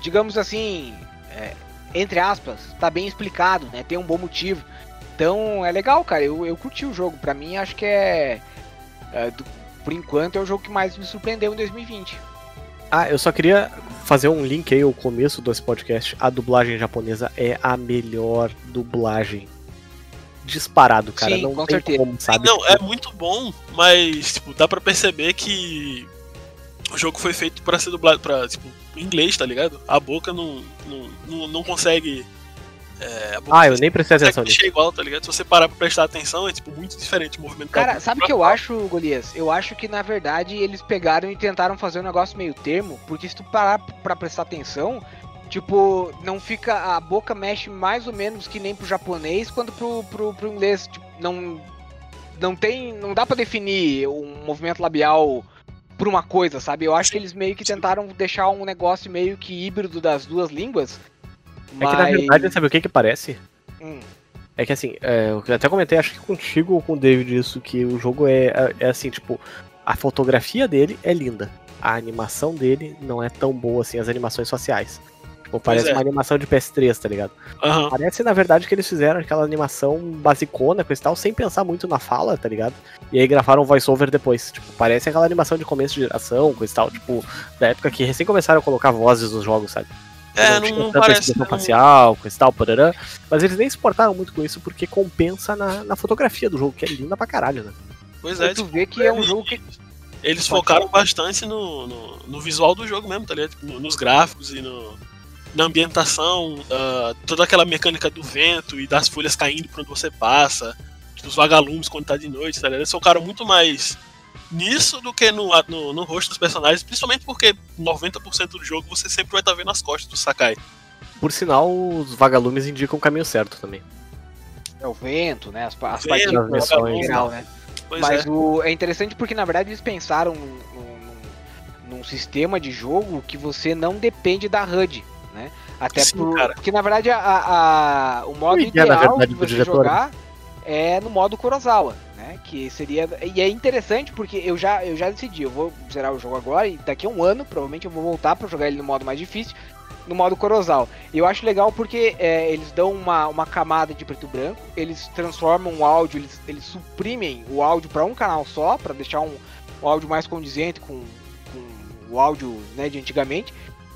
digamos assim, é, entre aspas, tá bem explicado, né? Tem um bom motivo. Então é legal, cara. Eu, eu curti o jogo. Pra mim, acho que é. é do- por enquanto, é o jogo que mais me surpreendeu em 2020. Ah, eu só queria fazer um link aí ao começo desse podcast. A dublagem japonesa é a melhor dublagem. Disparado, cara. Sim, não com tem certeza. como, sabe? Não, é muito bom, mas tipo, dá pra perceber que o jogo foi feito pra ser dublado pra, tipo, em inglês, tá ligado? A boca não, não, não, não consegue. é, Ah, eu nem prestei atenção nisso. igual, tá ligado? Se você parar pra prestar atenção, é tipo muito diferente o movimento Cara, sabe o que eu acho, Golias? Eu acho que na verdade eles pegaram e tentaram fazer um negócio meio termo, porque se tu parar pra prestar atenção, tipo, não fica. A boca mexe mais ou menos que nem pro japonês quanto pro, pro, pro inglês. Tipo, não. Não tem. Não dá pra definir um movimento labial por uma coisa, sabe? Eu acho que eles meio que tentaram deixar um negócio meio que híbrido das duas línguas. É que na verdade, sabe o que que parece? Hum. É que assim, é, eu até comentei, acho que contigo ou com o David isso, que o jogo é, é, é assim, tipo, a fotografia dele é linda. A animação dele não é tão boa assim, as animações faciais. Tipo, parece é. uma animação de PS3, tá ligado? Aham. Parece, na verdade, que eles fizeram aquela animação basicona, coisa e tal, sem pensar muito na fala, tá ligado? E aí gravaram o voice-over depois. Tipo, parece aquela animação de começo de geração, coisa e tal, tipo, da época que recém começaram a colocar vozes nos jogos, sabe? É, não, tinha não tanta parece. expressão não- facial, coisa e tal, parará. Mas eles nem se importaram muito com isso, porque compensa na, na fotografia do jogo, que é linda pra caralho, né? Pois é, tu tipo, vê que é um jogo que. Eles focaram bastante no, no, no visual do jogo mesmo, tá ligado? Tipo, no- nos gráficos e no, na ambientação, ah, toda aquela mecânica do vento e das folhas caindo por onde você passa, dos vagalumes quando tá de noite, tá ligado? Eles focaram muito mais nisso do que no, no, no rosto dos personagens, principalmente porque 90% do jogo você sempre vai estar vendo as costas do Sakai. Por sinal, os vagalumes indicam o caminho certo também. É o vento, né? As, as Vento, em geral, né? Pois Mas é. o, é interessante porque na verdade eles pensaram num, num- num sistema de jogo que você não depende da HUD, né? Até Sim, por- porque na verdade a, a- o modo ideia, na ideal verdade, de você diretor, jogar é no modo Kurosawa, né? Que seria e é interessante porque eu já eu já decidi, eu vou zerar o jogo agora e daqui a um ano provavelmente eu vou voltar para jogar ele no modo mais difícil, no modo Kurosawa. E eu acho legal porque é, eles dão uma, uma camada de preto e branco, eles transformam o áudio, eles, eles suprimem o áudio para um canal só, para deixar um, um áudio mais condizente com, com o áudio né, de antigamente.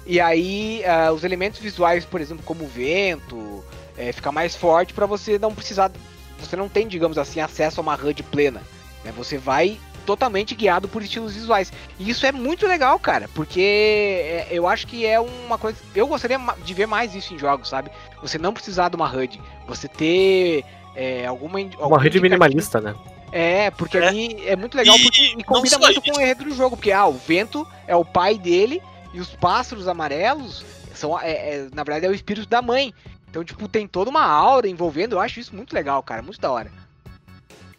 E aí ah, os elementos visuais, por exemplo, como o vento, é, fica mais forte para você não precisar. Você não tem, digamos assim, acesso a uma HUD plena. Né? Você vai totalmente guiado por estilos visuais. E isso é muito legal, cara, porque é, eu acho que é uma coisa. Eu gostaria de ver mais isso em jogos, sabe? Você não precisar de uma HUD, você ter é, alguma. Uma rede indicativo- minimalista, né? É, porque É. ali é muito legal E porque e não combina muito com isso. o enredo do jogo, porque ah, o vento é o pai dele e os pássaros amarelos são é, é, na verdade é o espírito da mãe. Então, tipo, tem toda uma aura envolvendo, eu acho isso muito legal, cara, muito da hora.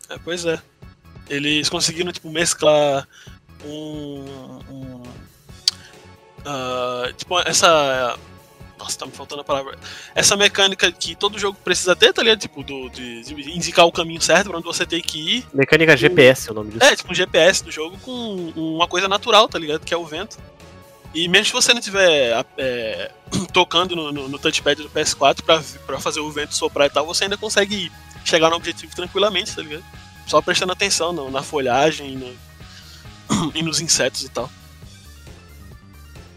É, pois é. Eles conseguiram, tipo, mesclar um. um ah, tipo, essa. Nossa, tá me faltando a palavra. Essa mecânica que todo jogo precisa ter, tá ligado? Tipo, do, de, de indicar o caminho certo pra onde você tem que ir. Mecânica GPS é o nome disso. É, tipo um GPS do jogo com uma coisa natural, tá ligado? Que é o vento. E mesmo se você não estiver é, [clears throat] tocando no, no- no touchpad do PS4 pra, fazer o vento soprar e tal, você ainda consegue chegar no objetivo tranquilamente, tá ligado? Só prestando atenção no- na folhagem e, no- [clears throat] e nos insetos e tal.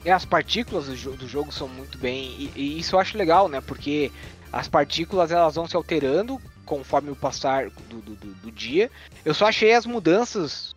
E as partículas do, do jogo são muito bem. E, e isso eu acho legal, né? Porque as partículas elas vão se alterando conforme o passar do, do- do dia. Eu só achei as mudanças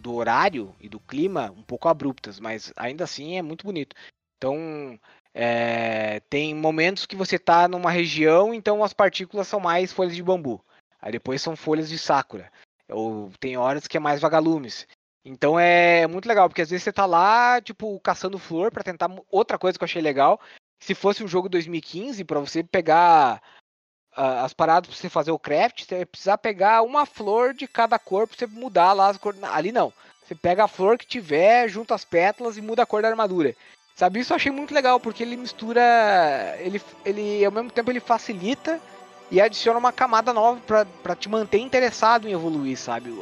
do horário e do clima um pouco abruptas, mas ainda assim é muito bonito. Então, é, tem momentos que você tá numa região, então as partículas são mais folhas de bambu. Aí depois são folhas de sakura. Ou tem horas que é mais vagalumes. Então é muito legal, porque às vezes você tá lá, tipo, caçando flor pra tentar. Outra coisa que eu achei legal, se fosse um jogo 2015, pra você pegar as paradas pra você fazer o craft, você vai precisar pegar uma flor de cada cor pra você mudar lá as cores. Ali não. Você pega a flor que tiver, junta as pétalas e muda a cor da armadura. Sabe, isso eu achei muito legal, porque ele mistura. Ele, ele ao mesmo tempo, ele facilita e adiciona uma camada nova pra te manter interessado em evoluir, sabe?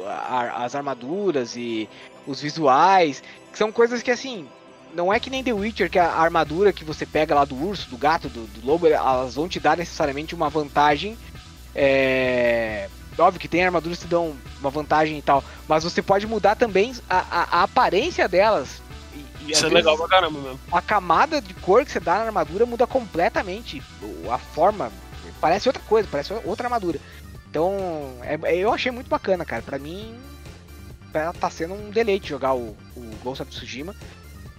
As armaduras e os visuais, que são coisas que assim, não é que nem The Witcher, que a armadura que você pega lá do urso, do gato, do, do lobo, elas vão te dar necessariamente uma vantagem. É... Óbvio que tem armaduras que dão uma vantagem e tal, mas você pode mudar também a, a, a aparência delas. E, Isso é legal pra caramba mesmo. A camada de cor que você dá na armadura muda completamente. A forma parece outra coisa, parece outra armadura. Então, é- é- eu achei muito bacana, cara. Pra mim, tá tá sendo um deleite jogar o, o Ghost of Tsushima.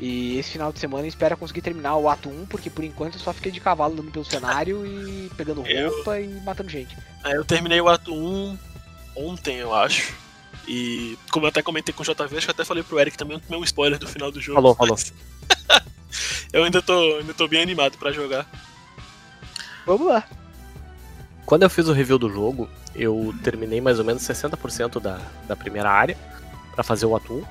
E esse final de semana eu espero conseguir terminar o ato 1, porque por enquanto eu só fiquei de cavalo andando pelo cenário e pegando Eu- roupa e matando gente. É, eu terminei o ato 1 ontem, eu acho. E como eu até comentei com o JV, acho que eu até falei pro Eric também, eu tomei um spoiler do final do jogo. Falou, falou. mas- [laughs] eu ainda tô, ainda tô bem animado pra jogar. Vamos lá. Quando eu fiz o review do jogo, eu terminei mais ou menos 60% da, da primeira área pra fazer o ato 1.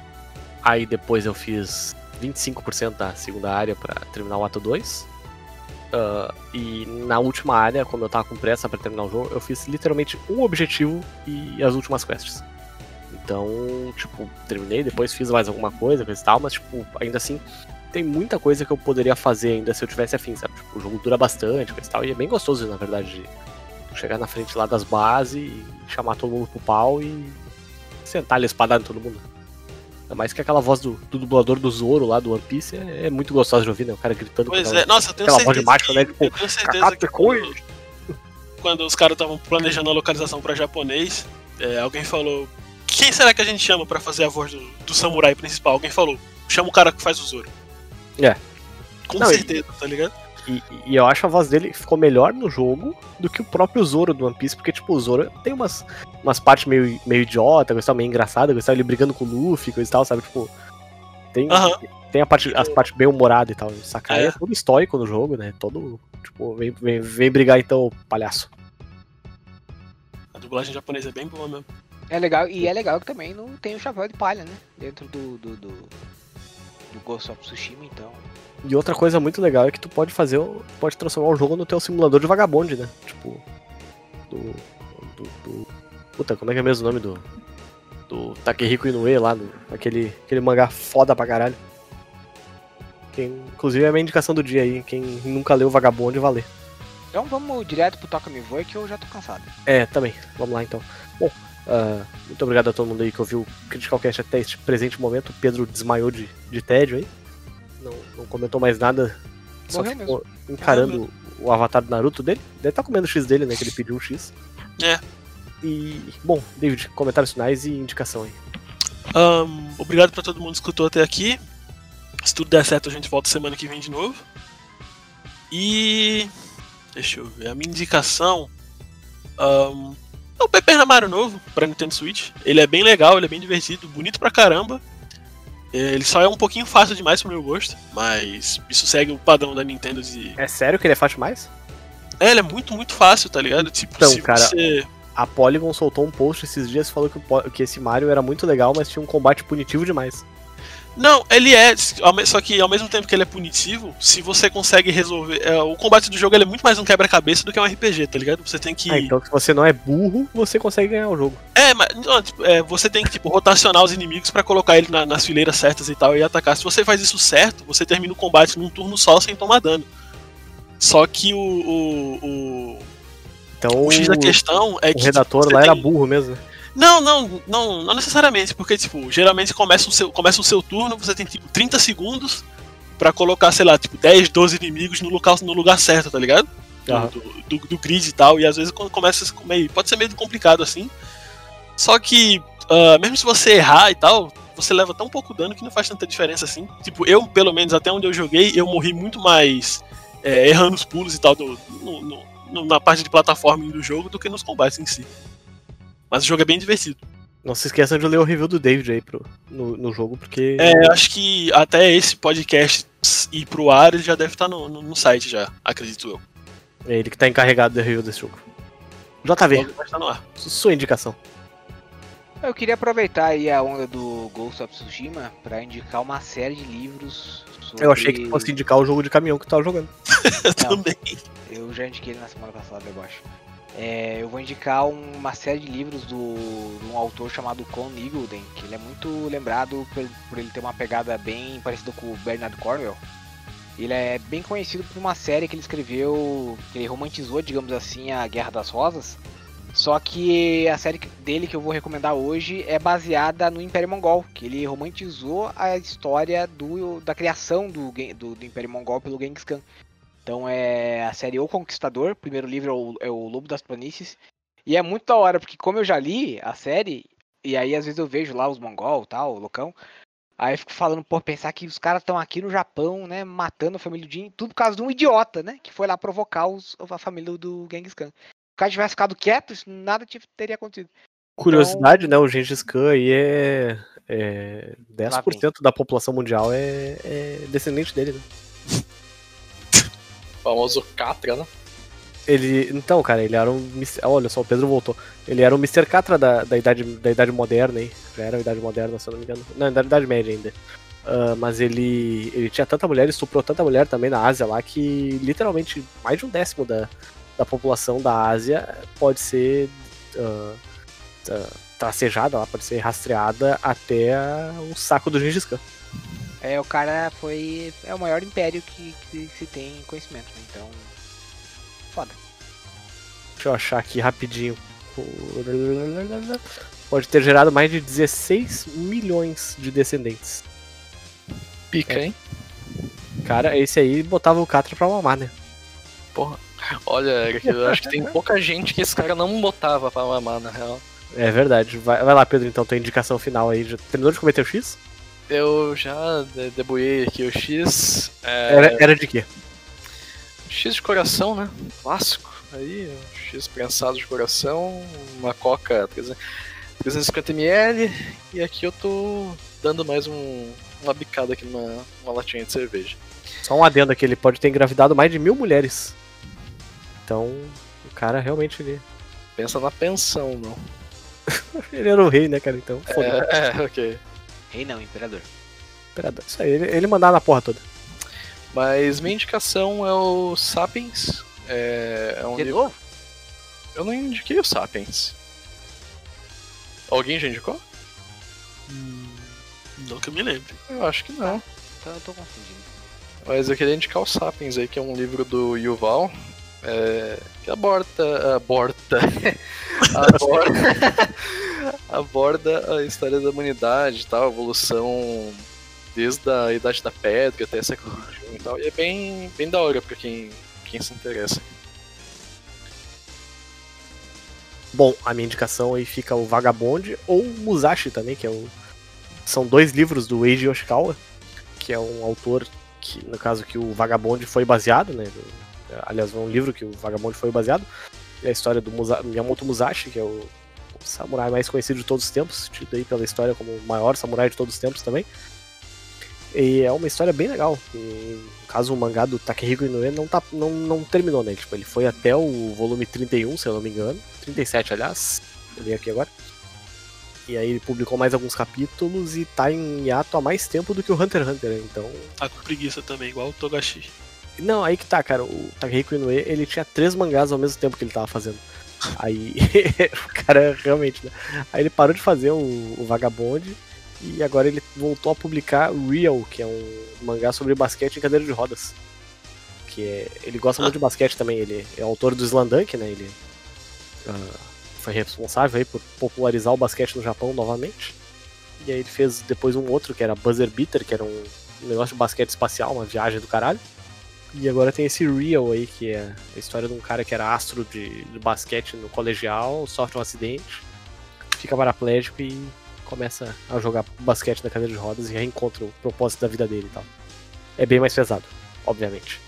Aí depois eu fiz 25% da segunda área pra terminar o ato 2. Ah, e na última área, como eu tava com pressa pra terminar o jogo, eu fiz literalmente um objetivo e as últimas quests. Então, tipo, terminei, depois fiz mais alguma coisa, coisa e tal, mas, tipo, ainda assim, tem muita coisa que eu poderia fazer ainda se eu tivesse afim, sabe? Tipo, o jogo dura bastante, coisa e tal, e é bem gostoso, na verdade, de chegar na frente lá das bases e chamar todo mundo pro pau e sentar a espadada em todo mundo. Ainda mais que aquela voz do, do dublador do Zoro lá do One Piece é, é muito gostosa de ouvir, né? O cara gritando Pois com aquela- é, nossa, eu tenho aquela voz certeza. de macho, né? Tipo, eu tenho certeza "Kakate que Koi". quando, [laughs] quando os caras estavam planejando a localização pra japonês, é, alguém falou. Quem será que a gente chama pra fazer a voz do, do samurai principal? Alguém falou, chama o cara que faz o Zoro. É. Com Não, e- certeza, tá ligado? E, e eu acho a voz dele ficou melhor no jogo do que o próprio Zoro do One Piece, porque, tipo, o Zoro tem umas, umas partes meio, meio idiota, coisa tal, meio engraçada, coisa tal, ele brigando com o Luffy, coisa e tal, sabe? Tipo, tem, tem a parte, as partes bem humorada e tal. O Sakai é. É. todo estoico no jogo, né? Todo, tipo, vem, vem, vem brigar então, palhaço. A dublagem japonesa é bem boa mesmo. É legal, e é legal que também não tem o chapéu de palha, né? Dentro do, do, do, do Ghost of Tsushima, então. E outra coisa muito legal é que tu pode fazer, pode transformar o jogo no teu simulador de vagabonde, né? Tipo, do, do, do- puta, como é que é mesmo o nome do do Takehiko Inoue lá, do, aquele, aquele mangá foda pra caralho. Quem, inclusive é a minha indicação do dia aí, quem nunca leu Vagabonde, vai ler. Então vamos direto pro Toca Me Voe que eu já tô cansado. É, também. Vamos lá então. Bom, ah, muito obrigado a todo mundo aí que ouviu o Critical Cast até este presente momento. O Pedro desmaiou de, de tédio aí. Não, não comentou mais nada. Só Morreu ficou encarando o avatar do Naruto dele. Deve estar comendo o X dele, né? Que ele pediu um X. É. E, bom, David, comentários finais e indicação aí. Ahn, obrigado pra todo mundo que escutou até aqui. Se tudo der certo, a gente volta semana que vem de novo. E. Deixa eu ver. A minha indicação. ahn, é o Paper Mario novo pra Nintendo Switch. Ele é bem legal, ele é bem divertido, bonito pra caramba. É, Ele só é um pouquinho fácil demais pro meu gosto, mas isso segue o padrão da Nintendo de. É sério que ele é fácil demais? É, ele é muito, muito fácil, tá ligado? Tipo, Então, se cara, você. A Polygon soltou um post esses dias falou que, que esse Mario era muito legal, mas tinha um combate punitivo demais. Não, ele é, só que ao mesmo tempo que ele é punitivo, se você consegue resolver. é, o combate do jogo ele é muito mais um quebra-cabeça do que um RPG, tá ligado? Você tem que. Ah, então se você não é burro, você consegue ganhar o jogo. É, mas não, tipo, é, você tem que tipo, rotacionar os inimigos pra colocar ele na- nas fileiras certas e tal e atacar. Se você faz isso certo, você termina o combate num turno só sem tomar dano. Só que o. O, o, Então o X da questão é o que. redator você lá era tem- burro mesmo. né? Não, não, não, não necessariamente, porque, tipo, geralmente começa o seu, começa o seu turno, você tem, tipo, 30 segundos pra colocar, sei lá, tipo, 10, 12 inimigos no lugar, no lugar certo, tá ligado? Do, Aham. do, do- do grid e tal, e às vezes quando começa meio, pode ser meio complicado assim. Só que, ah, mesmo se você errar e tal, você leva tão pouco dano que não faz tanta diferença assim. Tipo, eu, pelo menos, até onde eu joguei, eu morri muito mais é, errando os pulos e tal do, no- no- na parte de plataforma do jogo do que nos combates em si. Mas o jogo é bem divertido. Não se esqueçam de ler o review do David aí pro, no, no jogo, porque. É, eu acho que até esse podcast ir pro ar ele já deve estar no, no, no site já, acredito eu. É ele que tá encarregado do review desse jogo. JV, estar no ar. su- sua indicação. Eu queria aproveitar aí a onda do Ghost of Tsushima pra indicar uma série de livros sobre... Eu achei que tu fosse indicar o jogo de caminhão que tu tava jogando. Eu [laughs] Não. também. Eu já indiquei ele na semana passada, eu acho. É, eu vou indicar uma série de livros do, de um autor chamado Con Eagleton, que ele é muito lembrado por, por ele ter uma pegada bem parecida com o Bernard Cornwell. Ele é bem conhecido por uma série que ele escreveu, que ele romantizou, digamos assim, a Guerra das Rosas. Só que a série dele que eu vou recomendar hoje é baseada no Império Mongol, que ele romantizou a história do, da criação do, do, do Império Mongol pelo Genghis Khan. Então é a série O Conquistador, o primeiro livro é o, é o Lobo das Planícies. E é muito da hora, porque como eu já li a série, e aí às vezes eu vejo lá os mongol tal, o loucão. Aí eu fico falando, pô, pensar que os caras estão aqui no Japão, né, matando a família do Jin, tudo por causa de um idiota, né, que foi lá provocar os, a família do Genghis Khan. Se o cara tivesse ficado quieto, nada teria acontecido. Curiosidade, então... né, o Genghis Khan aí é, é 10% da população mundial é, é descendente dele, né famoso Catra, né? Ele. Então, cara, ele era um. Olha só, o Pedro voltou. Ele era um Mr. Catra da, da, idade, da idade moderna aí. Já era a idade moderna, se eu não me engano. Não, da idade média ainda. Uh, mas ele, ele tinha tanta mulher, estuprou tanta mulher também na Ásia lá que literalmente mais de um décimo da, da população da Ásia pode ser uh, tracejada pode ser rastreada até o saco do Gengis Khan. É, o cara foi. É o maior império que, que se tem conhecimento, né? Então. Foda. Deixa eu achar aqui rapidinho. Pode ter gerado mais de 16 milhões de descendentes. Pica, é. hein? Cara, esse aí botava o Catra pra mamar, né? Porra. Olha, eu acho que tem pouca gente que esse cara não botava pra mamar, na real. É verdade. Vai, vai lá, Pedro, então, tua indicação final aí. Já terminou de cometer o X? Eu já debuei aqui o X. É... Era, era de quê? X de coração, né? Clássico. Aí, X prensado de coração, uma coca 350ml, e aqui eu tô dando mais um, uma bicada aqui numa, numa latinha de cerveja. Só um adendo aqui, ele pode ter engravidado mais de mil mulheres. Então, o cara realmente ele. Pensa na pensão, não. [laughs] ele era o rei, né, cara? Então, foda É, é, ok. Rei não, imperador. Imperador, isso aí, ele, ele mandava na porra toda. Mas minha indicação é o Sapiens. É, é um De livro... novo? Eu não indiquei o Sapiens. Alguém já indicou? Hum, não que eu me lembre. Eu acho que não. Então eu tô confundindo. Mas eu queria indicar o Sapiens aí, que é um livro do Yuval. É, que aborda. Aborda. [laughs] aborda, aborda a história da humanidade tal, a evolução desde a Idade da Pedra até século XXI e tal. E é bem, bem da hora pra quem, quem se interessa. Bom, a minha indicação aí fica o Vagabond ou Musashi também, que é o. São dois livros do Eiji Yoshikawa, que é um autor que, no caso, que o Vagabond foi baseado, né? aliás, um livro que o Vagabond foi baseado. É a história do Musa, Miyamoto Musashi, que é o, samurai mais conhecido de todos os tempos, tido aí pela história como o maior samurai de todos os tempos também. E é uma história bem legal. E, no caso, o mangá do Takehiko Inoue não, tá, não, não terminou, né? Tipo, ele foi até o volume 31, se eu não me engano. 37, aliás. Eu li aqui agora. E aí ele publicou mais alguns capítulos e tá em hiato há mais tempo do que o Hunter x Hunter, né? então... Tá com preguiça também, igual o Togashi. Não, aí que tá, cara. O Takehiko Inoue, ele tinha três mangás ao mesmo tempo que ele tava fazendo. Aí, [laughs] o cara realmente, né? Aí ele parou de fazer o, o Vagabond e agora ele voltou a publicar Real, que é um mangá sobre basquete em cadeira de rodas. Que é, ele gosta muito de basquete também, ele é autor do Slandunk, né? Ele uh, foi responsável aí por popularizar o basquete no Japão novamente. E aí ele fez depois um outro que era Buzzer Beater, que era um negócio de basquete espacial, uma viagem do caralho. E agora tem esse Real aí, que é a história de um cara que era astro de, de basquete no colegial, sofre um acidente, fica paraplégico e começa a jogar basquete na cadeira de rodas e reencontra o propósito da vida dele e tal. É bem mais pesado, obviamente.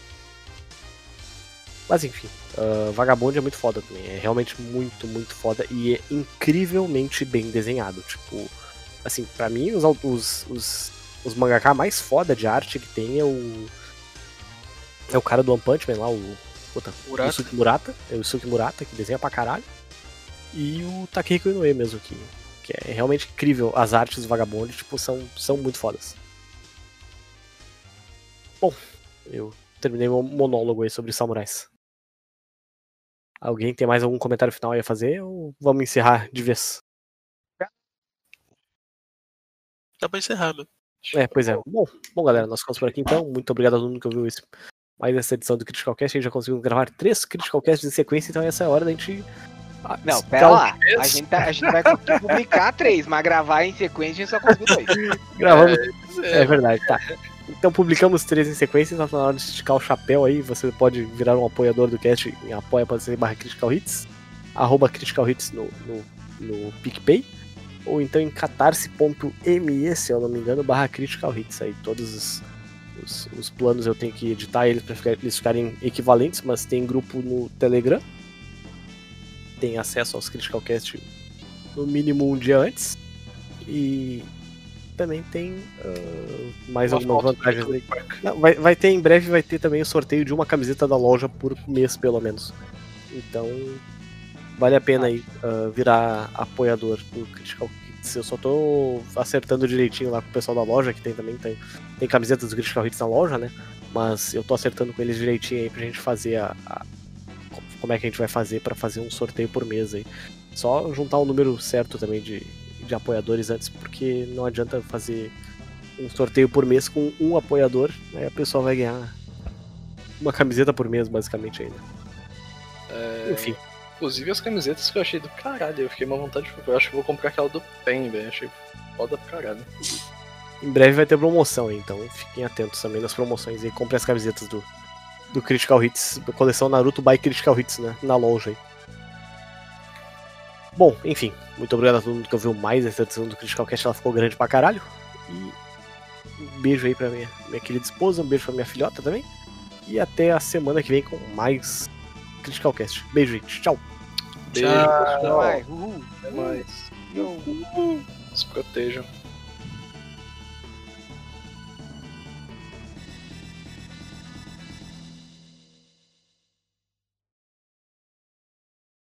Mas enfim, uh, Vagabond é muito foda também. É realmente muito, muito foda e é incrivelmente bem desenhado. Tipo, assim, para mim, os, os, os, os mais foda de arte que tem é o é o cara do One Punch Man lá, o. Puta, Murata. o Suki Murata. É o Suki Murata, que desenha pra caralho. E o Takehiko Inoue mesmo, que, que é realmente incrível. As artes do Vagabond, tipo, são, são muito fodas. Bom, eu terminei meu monólogo aí sobre samurais. Alguém tem mais algum comentário final aí a fazer ou vamos encerrar de vez? Dá pra encerrar, meu. É, pois é. Bom, bom galera, nós ficamos por aqui então. Muito obrigado a todo mundo que ouviu esse, mais essa edição do Critical Cast. A gente já conseguiu gravar três Critical Casts em sequência, então essa é a hora da gente. ah, Não, pera lá. A gente, tá- a gente vai conseguir publicar três, mas gravar em sequência a gente só conseguiu dois. [laughs] Gravamos. É, É verdade, tá. Então publicamos três em sequência, então tá na hora de esticar o chapéu aí. Você pode virar um apoiador do cast em apoia.se barra Critical Hits, arroba Critical Hits no, no, no PicPay, ou então em catarse.me, se eu não me engano, barra Critical Hits. Aí todos os, os, os planos eu tenho que editar eles para eles ficarem equivalentes, mas tem grupo no Telegram. Tem acesso aos Critical Cast no mínimo um dia antes. E também tem ah, mais uma algumas vantagens aí. Não, vai, vai ter em breve, vai ter também o sorteio de uma camiseta da loja por mês, pelo menos. Então, vale a pena aí ah, virar apoiador do Critical Hits. Eu só tô acertando direitinho lá com o pessoal da loja, que tem também tem, tem camisetas do Critical Hits na loja, né? Mas eu tô acertando com eles direitinho aí pra gente fazer a. a- como é que a gente vai fazer pra fazer um sorteio por mês aí. Só juntar o número certo também de, de apoiadores antes, porque não adianta fazer um sorteio por mês com um apoiador, aí a pessoa vai ganhar uma camiseta por mês, basicamente ainda. É, Enfim, Inclusive as camisetas que eu achei do caralho. Eu fiquei uma vontade de comprar. Eu acho que vou comprar aquela do PEN, velho. Achei foda pra caralho. em breve vai ter promoção aí, então fiquem atentos também nas promoções aí. Comprem as camisetas do, do Critical Hits, da coleção Naruto by Critical Hits, né? Na loja aí. Bom, enfim, muito obrigado a todo mundo que ouviu mais essa edição do Critical Cast, ela ficou grande pra caralho. E um beijo aí pra minha, minha querida esposa, um beijo pra minha filhota também. E até a semana que vem com mais Critical Cast. Beijo, gente. Tchau. Beijo, Tchau. Uhul. até mais. Yo. Se protejam.